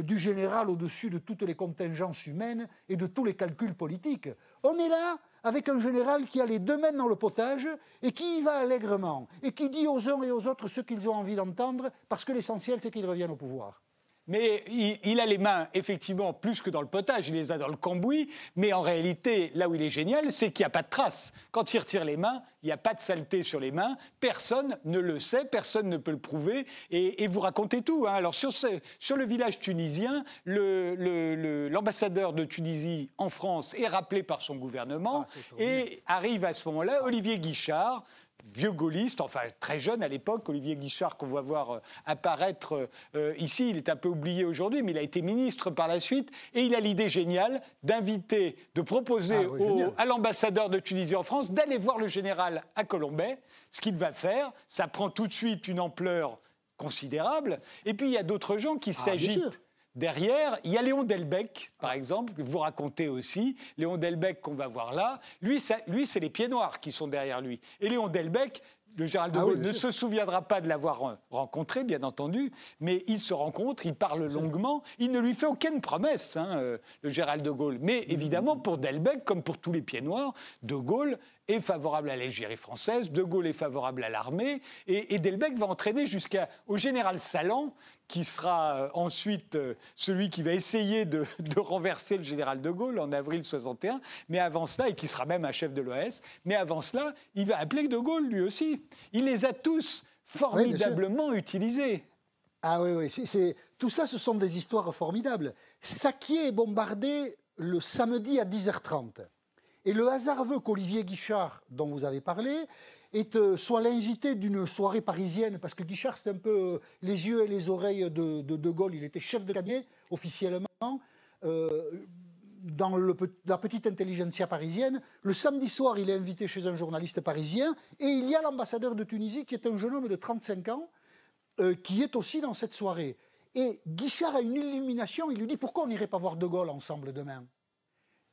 du général au-dessus de toutes les contingences humaines et de tous les calculs politiques. On est là avec un général qui a les deux mains dans le potage et qui y va allègrement et qui dit aux uns et aux autres ce qu'ils ont envie d'entendre parce que l'essentiel c'est qu'ils reviennent au pouvoir. Mais il, a les mains, effectivement, plus que dans le potage, il les a dans le cambouis. Mais en réalité, là où il est génial, c'est qu'il n'y a pas de traces. Quand il retire les mains, il n'y a pas de saleté sur les mains. Personne ne le sait, personne ne peut le prouver. Et, vous racontez tout. Hein. Alors, sur, sur, le village tunisien, l'ambassadeur de Tunisie en France est rappelé par son gouvernement. Ah, et arrive à ce moment-là Olivier Guichard, vieux gaulliste, enfin très jeune à l'époque, Olivier Guichard qu'on va voir euh, apparaître euh, ici, il est un peu oublié aujourd'hui, mais il a été ministre par la suite, et il a l'idée géniale d'inviter, de proposer ah à l'ambassadeur de Tunisie en France d'aller voir le général à Colombay, ce qu'il va faire, ça prend tout de suite une ampleur considérable, et puis il y a d'autres gens qui ah, s'agitent Derrière, il y a Léon Delbecq, par exemple, que vous racontez aussi. Léon Delbecq qu'on va voir là. Lui, lui c'est les pieds noirs qui sont derrière lui. Et Léon Delbecq, le général de ah Gaulle ne se souviendra pas de l'avoir rencontré, bien entendu, mais il se rencontre, il parle longuement, il ne lui fait aucune promesse, hein, euh, le général de Gaulle. Mais évidemment, pour Delbecq, comme pour tous les pieds noirs, de Gaulle est favorable à l'Algérie française, De Gaulle est favorable à l'armée, et, Delbecq va entraîner jusqu'au général Salan, qui sera euh, ensuite euh, celui qui va essayer de, renverser le général de Gaulle en avril 61, mais avant cela, et qui sera même un chef de l'OS, mais avant cela, il va appeler de Gaulle lui aussi. Il les a tous formidablement utilisés. Ah oui, oui, tout ça, ce sont des histoires formidables. Sakier est bombardé le samedi à 10h30. Et le hasard veut qu'Olivier Guichard, dont vous avez parlé, euh, soit l'invité d'une soirée parisienne, parce que Guichard, c'était un peu euh, les yeux et les oreilles de De, Gaulle. Il était chef de cabinet, officiellement, euh, dans la petite intelligentsia parisienne. Le samedi soir, il est invité chez un journaliste parisien, et il y a l'ambassadeur de Tunisie, qui est un jeune homme de 35 ans, qui est aussi dans cette soirée. Et Guichard a une illumination, il lui dit, pourquoi on n'irait pas voir De Gaulle ensemble demain?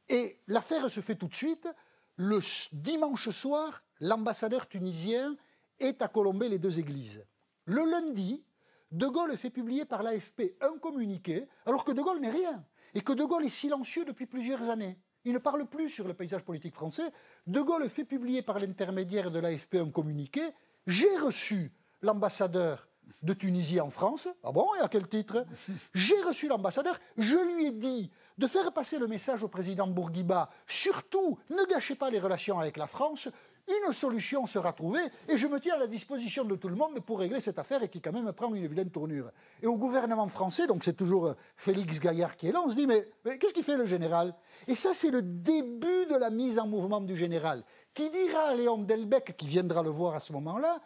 Et l'affaire se fait tout de suite. Le dimanche soir, l'ambassadeur tunisien est à colomber les deux églises. Le lundi, De Gaulle fait publier par l'AFP un communiqué, alors que De Gaulle n'est rien, et que De Gaulle est silencieux depuis plusieurs années. Il ne parle plus sur le paysage politique français. De Gaulle fait publier par l'intermédiaire de l'AFP un communiqué. J'ai reçu l'ambassadeur de Tunisie en France. Ah bon, et à quel titre? J'ai reçu l'ambassadeur, je lui ai dit de faire passer le message au président Bourguiba, surtout ne gâchez pas les relations avec la France, une solution sera trouvée et je me tiens à la disposition de tout le monde pour régler cette affaire et qui quand même prend une vilaine tournure. Et au gouvernement français, donc c'est toujours euh, Félix Gaillard qui est là, on se dit mais, qu'est-ce qu'il fait le général? Et ça c'est le début de la mise en mouvement du général, qui dira à Léon Delbecq, qui viendra le voir à ce moment-là,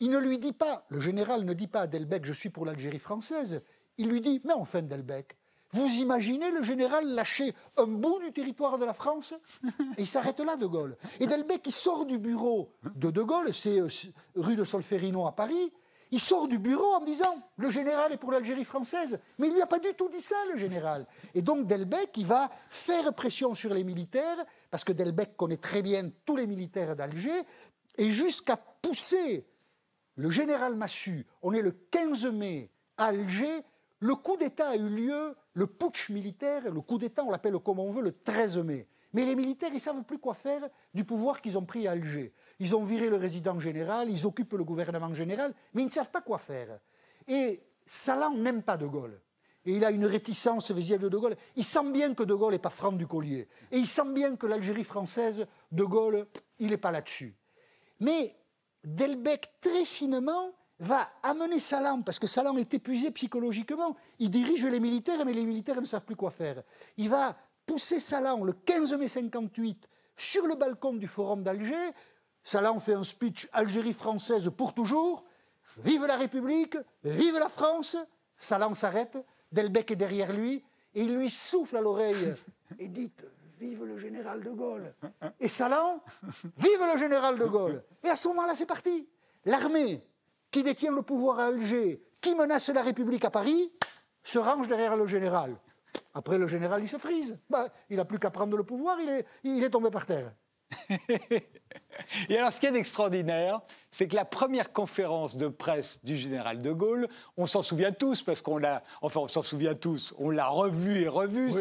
il ne lui dit pas, le général ne dit pas à Delbecq, je suis pour l'Algérie française. Il lui dit, mais enfin Delbecq, vous imaginez le général lâcher un bout du territoire de la France Et il s'arrête là, De Gaulle. Et Delbecq, il sort du bureau de De Gaulle, c'est euh, rue de Solferino à Paris, il sort du bureau en disant le général est pour l'Algérie française. Mais il ne lui a pas du tout dit ça, le général. Et donc Delbecq, il va faire pression sur les militaires, parce que Delbecq connaît très bien tous les militaires d'Alger, et jusqu'à pousser le général Massu, on est le 15 mai à Alger, le coup d'État a eu lieu, le putsch militaire, le coup d'État, on l'appelle comme on veut, le 13 mai. Mais les militaires, ils ne savent plus quoi faire du pouvoir qu'ils ont pris à Alger. Ils ont viré le résident général, ils occupent le gouvernement général, mais ils ne savent pas quoi faire. Et Salan n'aime pas De Gaulle. Et il a une réticence vis-à-vis de De Gaulle. Il sent bien que De Gaulle n'est pas franc du collier. Et il sent bien que l'Algérie française, De Gaulle, il n'est pas là-dessus. Mais Delbecq, très finement, va amener Salam, parce que Salam est épuisé psychologiquement. Il dirige les militaires, mais les militaires ne savent plus quoi faire. Il va pousser Salam le 15 mai 58 sur le balcon du Forum d'Alger. Salam fait un speech Algérie française pour toujours. Vive la République, vive la France. Salam s'arrête, Delbecq est derrière lui, et il lui souffle à l'oreille et dit Vive le général de Gaulle. Et Salan, vive le général de Gaulle. Et à ce moment-là, c'est parti. L'armée qui détient le pouvoir à Alger, qui menace la République à Paris, se range derrière le général. Après, le général, il se frise. Bah, il n'a plus qu'à prendre le pouvoir, il est, il est tombé par terre. Et alors, ce qui est extraordinaire, c'est que la première conférence de presse du général de Gaulle, on s'en souvient tous, parce qu'on l'a, enfin, on s'en souvient tous, on l'a revu et revu.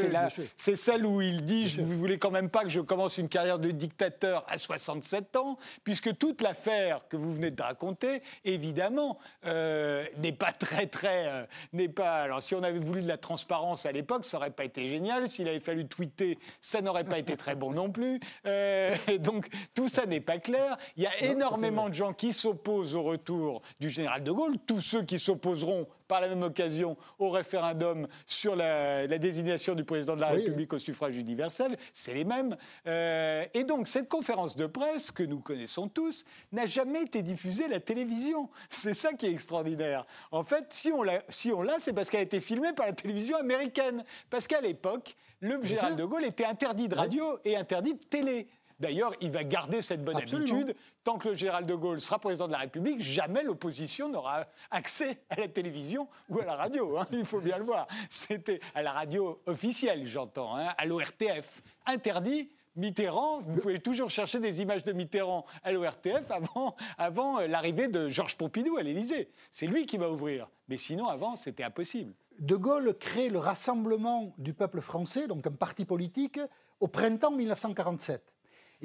c'est, celle où il dit Je ne voulais quand même pas que je commence une carrière de dictateur à 67 ans, puisque toute l'affaire que vous venez de raconter, évidemment, euh, n'est pas très, très. Euh, n'est pas. Alors, si on avait voulu de la transparence à l'époque, ça n'aurait pas été génial. S'il avait fallu tweeter, ça n'aurait pas été très bon non plus. Euh, donc, tout ça n'est pas clair. Il y a énormément de gens qui s'opposent au retour du général de Gaulle, tous ceux qui s'opposeront par la même occasion au référendum sur la, désignation du président de la République au suffrage universel, c'est les mêmes. Euh, et donc cette conférence de presse que nous connaissons tous n'a jamais été diffusée à la télévision. C'est ça qui est extraordinaire. En fait, si on l'a, si c'est parce qu'elle a été filmée par la télévision américaine. Parce qu'à l'époque, le général de Gaulle était interdit de radio et interdit de télé. D'ailleurs, il va garder cette bonne habitude. Tant que le général de Gaulle sera président de la République, jamais l'opposition n'aura accès à la télévision ou à la radio. Hein, il faut bien le voir. C'était à la radio officielle, j'entends, hein, à l'ORTF. Interdit. Mitterrand, vous pouvez toujours chercher des images de Mitterrand à l'ORTF avant, avant euh, l'arrivée de Georges Pompidou à l'Élysée. C'est lui qui va ouvrir. Mais sinon, avant, c'était impossible. De Gaulle crée le Rassemblement du peuple français, donc un parti politique, au printemps 1947.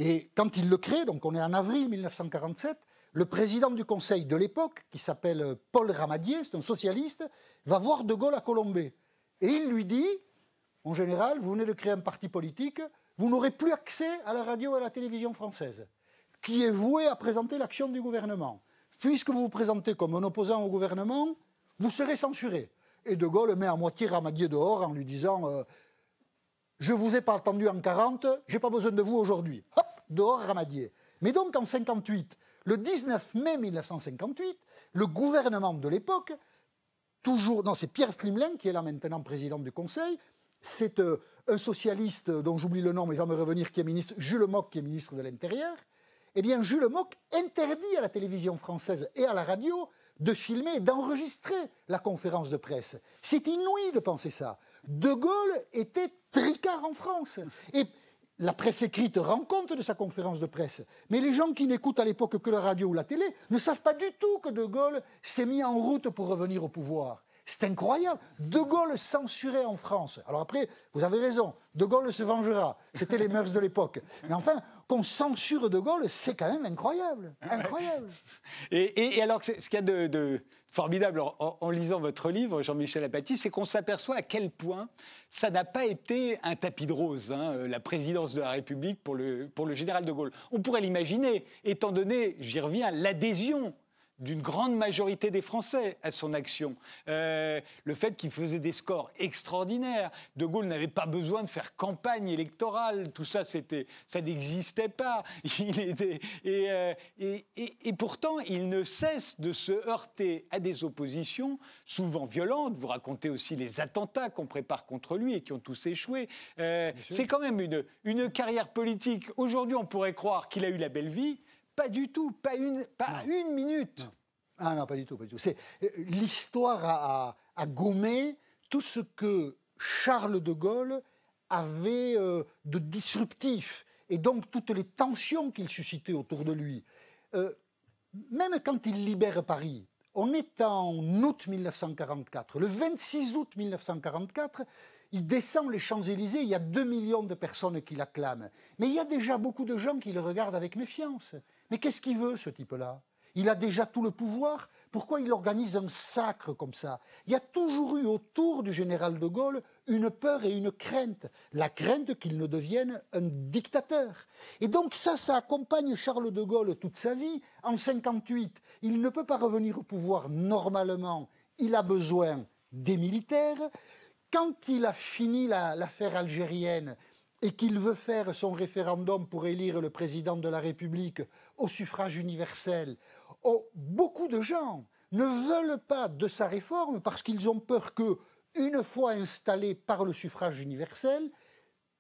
Et quand il le crée, donc on est en avril 1947, le président du Conseil de l'époque, qui s'appelle Paul Ramadier, c'est un socialiste, va voir De Gaulle à Colombey. Et il lui dit, en général, vous venez de créer un parti politique, vous n'aurez plus accès à la radio et à la télévision française, qui est vouée à présenter l'action du gouvernement. Puisque vous vous présentez comme un opposant au gouvernement, vous serez censuré. Et De Gaulle met à moitié Ramadier dehors en lui disant euh, Je ne vous ai pas entendu en 40, j'ai pas besoin de vous aujourd'hui dehors Ramadier. Mais donc en 58, le 19 mai 1958, le gouvernement de l'époque, toujours, non, c'est Pierre Flimelin qui est là maintenant président du Conseil, c'est euh, un socialiste dont j'oublie le nom, mais il va me revenir, qui est ministre, Jules Mock, qui est ministre de l'Intérieur. Eh bien, Jules Mock interdit à la télévision française et à la radio de filmer, d'enregistrer la conférence de presse. C'est inouï de penser ça. De Gaulle était tricard en France. Et la presse écrite rend compte de sa conférence de presse. Mais les gens qui n'écoutent à l'époque que la radio ou la télé ne savent pas du tout que De Gaulle s'est mis en route pour revenir au pouvoir. C'est incroyable. De Gaulle censuré en France. Alors après, vous avez raison, De Gaulle se vengera. C'était les mœurs de l'époque. Mais enfin, qu'on censure De Gaulle, c'est quand même incroyable. Incroyable. Et, alors, ce qu'il y a de, formidable en, lisant votre livre, Jean-Michel Apathy, c'est qu'on s'aperçoit à quel point ça n'a pas été un tapis de rose, hein, euh, la présidence de la République pour le, pour le général de Gaulle. On pourrait l'imaginer, étant donné, j'y reviens, l'adhésion d'une grande majorité des Français à son action. Euh, le fait qu'il faisait des scores extraordinaires. De Gaulle n'avait pas besoin de faire campagne électorale. Tout ça, c'était, ça n'existait pas. Il était, euh, et, et, pourtant, il ne cesse de se heurter à des oppositions, souvent violentes. Vous racontez aussi les attentats qu'on prépare contre lui et qui ont tous échoué. Euh, c'est quand même une, une carrière politique. Aujourd'hui, on pourrait croire qu'il a eu la belle vie. Pas du tout, pas une, pas une minute. Ah non, pas du tout, pas du tout. Euh, l'histoire a, gommé tout ce que Charles de Gaulle avait euh, de disruptif et donc toutes les tensions qu'il suscitait autour de lui. Euh, même quand il libère Paris, on est en août 1944. Le 26 août 1944, il descend les Champs-Élysées, il y a 2 millions de personnes qui l'acclament. Mais il y a déjà beaucoup de gens qui le regardent avec méfiance. Mais qu'est-ce qu'il veut, ce type-là? Il a déjà tout le pouvoir. Pourquoi il organise un sacre comme ça? Il y a toujours eu autour du général de Gaulle une peur et une crainte. La crainte qu'il ne devienne un dictateur. Et donc ça, ça accompagne Charles de Gaulle toute sa vie. En 58, il ne peut pas revenir au pouvoir normalement. Il a besoin des militaires. Quand il a fini l'affaire algérienne, et qu'il veut faire son référendum pour élire le président de la République au suffrage universel, oh, beaucoup de gens ne veulent pas de sa réforme parce qu'ils ont peur que, une fois installé par le suffrage universel,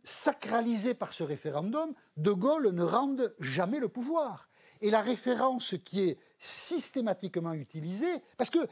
sacralisé par ce référendum, De Gaulle ne rende jamais le pouvoir. Et la référence qui est systématiquement utilisée, parce que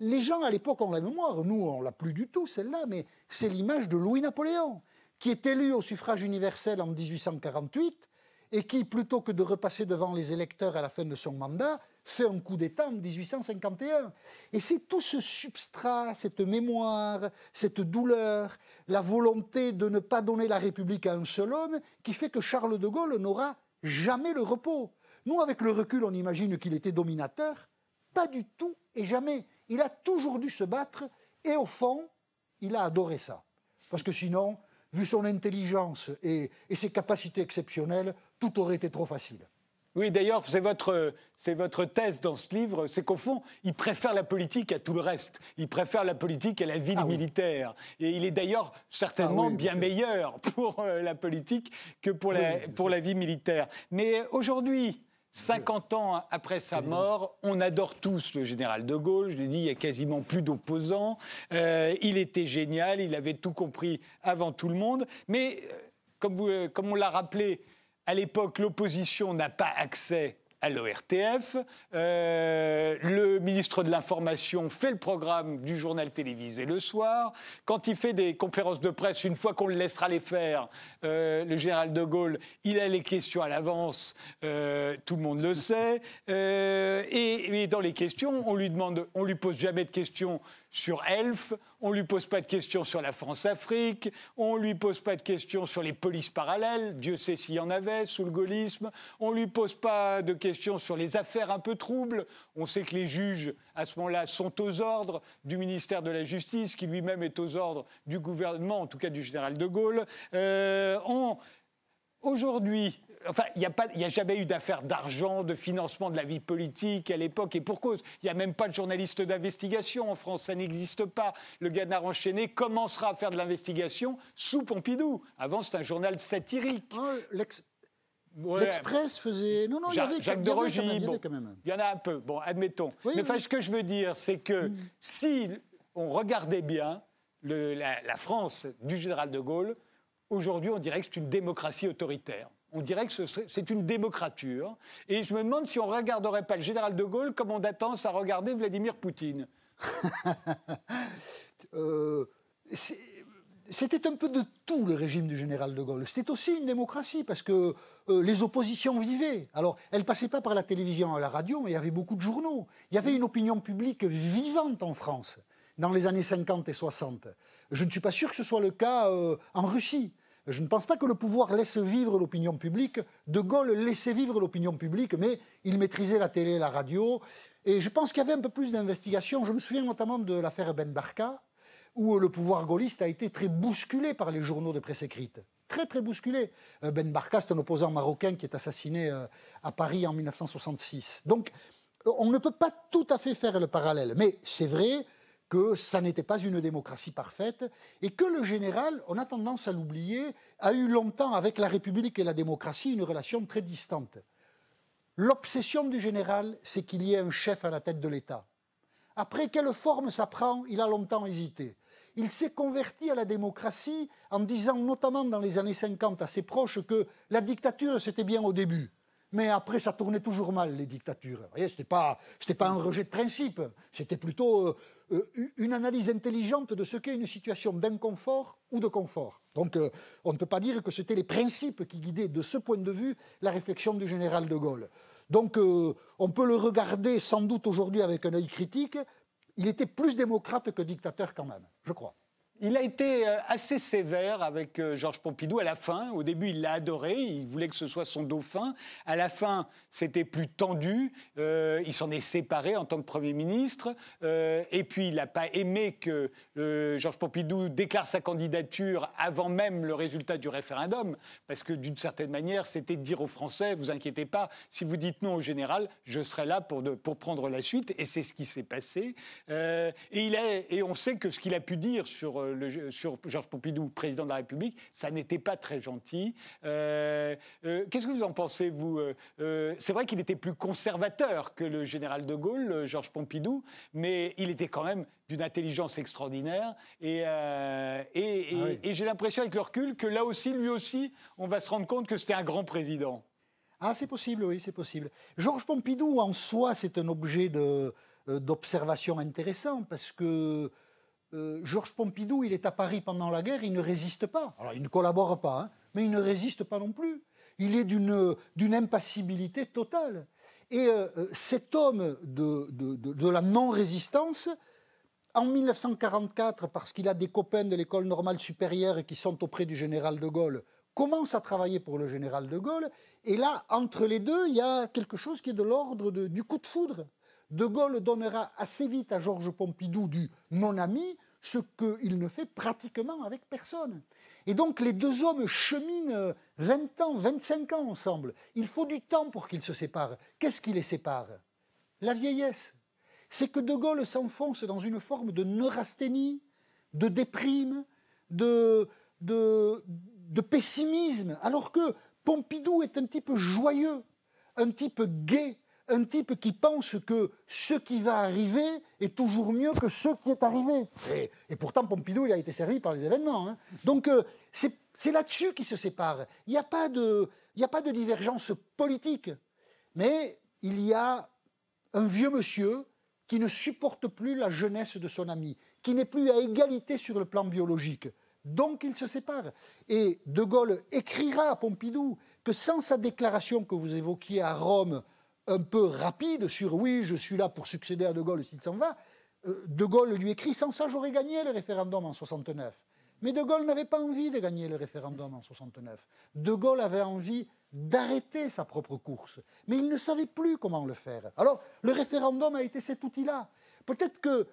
les gens à l'époque ont la mémoire, nous on l'a plus du tout celle-là, mais c'est l'image de Louis-Napoléon qui est élu au suffrage universel en 1848 et qui, plutôt que de repasser devant les électeurs à la fin de son mandat, fait un coup d'État en 1851. Et c'est tout ce substrat, cette mémoire, cette douleur, la volonté de ne pas donner la République à un seul homme, qui fait que Charles de Gaulle n'aura jamais le repos. Nous, avec le recul, on imagine qu'il était dominateur. Pas du tout et jamais. Il a toujours dû se battre et au fond, il a adoré ça. Parce que sinon, vu son intelligence et, ses capacités exceptionnelles, tout aurait été trop facile. Oui, d'ailleurs, c'est votre, c'est votre thèse dans ce livre, c'est qu'au fond, il préfère la politique à tout le reste. Il préfère la politique à la vie ah militaire. Et il est d'ailleurs certainement ah bien meilleur pour euh, la politique que pour, la, pour la vie militaire. Mais aujourd'hui, 50 ans après sa mort, on adore tous le général de Gaulle. Je l'ai dit, il y a quasiment plus d'opposants. Euh, il était génial, il avait tout compris avant tout le monde. Mais euh, comme, euh, comme on l'a rappelé, à l'époque, l'opposition n'a pas accès à l'ORTF. Euh, le ministre de l'Information fait le programme du journal télévisé le soir. Quand il fait des conférences de presse, une fois qu'on le laissera les faire, euh, le général de Gaulle, il a les questions à l'avance, euh, tout le monde le sait. Et, et, dans les questions, on lui demande, on lui pose jamais de questions sur Elf, on ne lui pose pas de questions sur la France-Afrique, on ne lui pose pas de questions sur les polices parallèles, Dieu sait s'il y en avait sous le gaullisme, on ne lui pose pas de questions sur les affaires un peu troubles, on sait que les juges, à ce moment-là, sont aux ordres du ministère de la Justice, qui lui-même est aux ordres du gouvernement, en tout cas du général de Gaulle. Euh, aujourd'hui, enfin, il n'y a, jamais eu d'affaire d'argent, de financement de la vie politique à l'époque, et pour cause. Il n'y a même pas de journaliste d'investigation en France, ça n'existe pas. Le Ganard enchaîné commencera à faire de l'investigation sous Pompidou. Avant, c'était un journal satirique. Ah, L'Express faisait. Non, non, il y avait, Jacques de Rogy. Il y en a un peu, bon, admettons. Mais ce que je veux dire, c'est que mm. si on regardait bien la France du général de Gaulle, aujourd'hui, on dirait que c'est une démocratie autoritaire on dirait que c'est une démocrature. Et je me demande si on ne regarderait pas le général de Gaulle comme on a tendance à regarder Vladimir Poutine. Euh, c'était un peu de tout le régime du général de Gaulle. C'était aussi une démocratie parce que euh, les oppositions vivaient. Alors, elles ne passaient pas par la télévision et la radio, mais il y avait beaucoup de journaux. Il y avait une opinion publique vivante en France. dans les années 50 et 60. Je ne suis pas sûr que ce soit le cas euh, en Russie. Je ne pense pas que le pouvoir laisse vivre l'opinion publique. De Gaulle laissait vivre l'opinion publique, mais il maîtrisait la télé la radio. Et je pense qu'il y avait un peu plus d'investigation. Je me souviens notamment de l'affaire Ben Barka, où le pouvoir gaulliste a été très bousculé par les journaux de presse écrite. Très, très bousculé. Euh, ben Barka, c'est un opposant marocain qui est assassiné euh, à Paris en 1966. Donc, on ne peut pas tout à fait faire le parallèle. Mais c'est vrai que ça n'était pas une démocratie parfaite et que le général, on a tendance à l'oublier, a eu longtemps avec la République et la démocratie une relation très distante. L'obsession du général, c'est qu'il y ait un chef à la tête de l'État. Après, quelle forme ça prend Il a longtemps hésité. Il s'est converti à la démocratie en disant, notamment dans les années 50, à ses proches, que la dictature, c'était bien au début. Mais après, ça tournait toujours mal, les dictatures. Ce n'était pas, pas un rejet de principe, c'était plutôt euh, euh, une analyse intelligente de ce qu'est une situation d'inconfort ou de confort. Donc euh, on ne peut pas dire que c'était les principes qui guidaient de ce point de vue la réflexion du général de Gaulle. Donc on peut le regarder sans doute aujourd'hui avec un œil critique. Il était plus démocrate que dictateur quand même, je crois. Il a été euh, assez sévère avec euh, Georges Pompidou à la fin. Au début, il l'a adoré, il voulait que ce soit son dauphin. À la fin, c'était plus tendu. Euh, il s'en est séparé en tant que Premier ministre. et puis, il n'a pas aimé que Georges Pompidou déclare sa candidature avant même le résultat du référendum, parce que d'une certaine manière, c'était dire aux Français, vous inquiétez pas, si vous dites non au général, je serai là pour, pour prendre la suite. Et c'est ce qui s'est passé. et, il et on sait que ce qu'il a pu dire sur euh, sur Georges Pompidou, président de la République, ça n'était pas très gentil. Euh, euh, qu'est-ce que vous en pensez, vous C'est vrai qu'il était plus conservateur que le général de Gaulle, Georges Pompidou, mais il était quand même d'une intelligence extraordinaire. Et, ah et, j'ai l'impression, avec le recul, que là aussi, lui aussi, on va se rendre compte que c'était un grand président. Ah, c'est possible, oui, c'est possible. Georges Pompidou, en soi, c'est un objet d'observation intéressant parce que euh, Georges Pompidou, il est à Paris pendant la guerre, il ne résiste pas. Alors, il ne collabore pas, hein, mais il ne résiste pas non plus. Il est d'une impassibilité totale. Et euh, euh, cet homme de, de la non-résistance, en 1944, parce qu'il a des copains de l'école normale supérieure qui sont auprès du général de Gaulle, commence à travailler pour le général de Gaulle. Et là, entre les deux, il y a quelque chose qui est de l'ordre du coup de foudre. De Gaulle donnera assez vite à Georges Pompidou du mon ami ce qu'il ne fait pratiquement avec personne. Et donc les deux hommes cheminent 20 ans, 25 ans ensemble. Il faut du temps pour qu'ils se séparent. Qu'est-ce qui les sépare? La vieillesse. C'est que De Gaulle s'enfonce dans une forme de neurasthénie, de déprime, de, de, pessimisme, alors que Pompidou est un type joyeux, un type gai, un type qui pense que ce qui va arriver est toujours mieux que ce qui est arrivé. Et, pourtant, Pompidou, il a été servi par les événements. Hein. Donc, euh, c'est là-dessus qu'il se sépare. Il n'y a pas de divergence politique. Mais il y a un vieux monsieur qui ne supporte plus la jeunesse de son ami, qui n'est plus à égalité sur le plan biologique. Donc il se sépare. Et De Gaulle écrira à Pompidou que sans sa déclaration que vous évoquiez à Rome un peu rapide sur oui, je suis là pour succéder à De Gaulle s'il s'en va. Euh, de Gaulle lui écrit sans ça, j'aurais gagné le référendum en 69. Mais De Gaulle n'avait pas envie de gagner le référendum en 69. De Gaulle avait envie d'arrêter sa propre course. Mais il ne savait plus comment le faire. Alors, le référendum a été cet outil-là. Peut-être que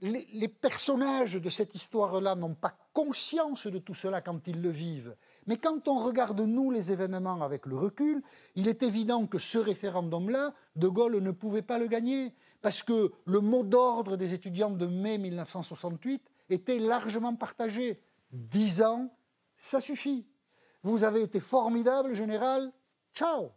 les, personnages de cette histoire-là n'ont pas conscience de tout cela quand ils le vivent. Mais quand on regarde, nous, les événements avec le recul, il est évident que ce référendum-là, De Gaulle ne pouvait pas le gagner, parce que le mot d'ordre des étudiants de mai 1968 était largement partagé. Dix ans, ça suffit. Vous avez été formidable, général, ciao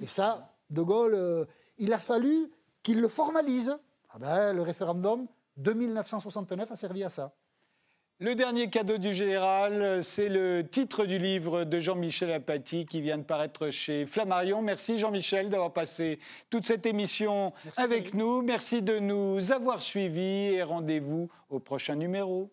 Et ça, De Gaulle, euh, il a fallu qu'il le formalise. Ah ben, le référendum de 1969 a servi à ça. Le dernier cadeau du général, c'est le titre du livre de Jean-Michel Apathy qui vient de paraître chez Flammarion. Merci Jean-Michel d'avoir passé toute cette émission avec nous. Merci de nous avoir suivis et rendez-vous au prochain numéro.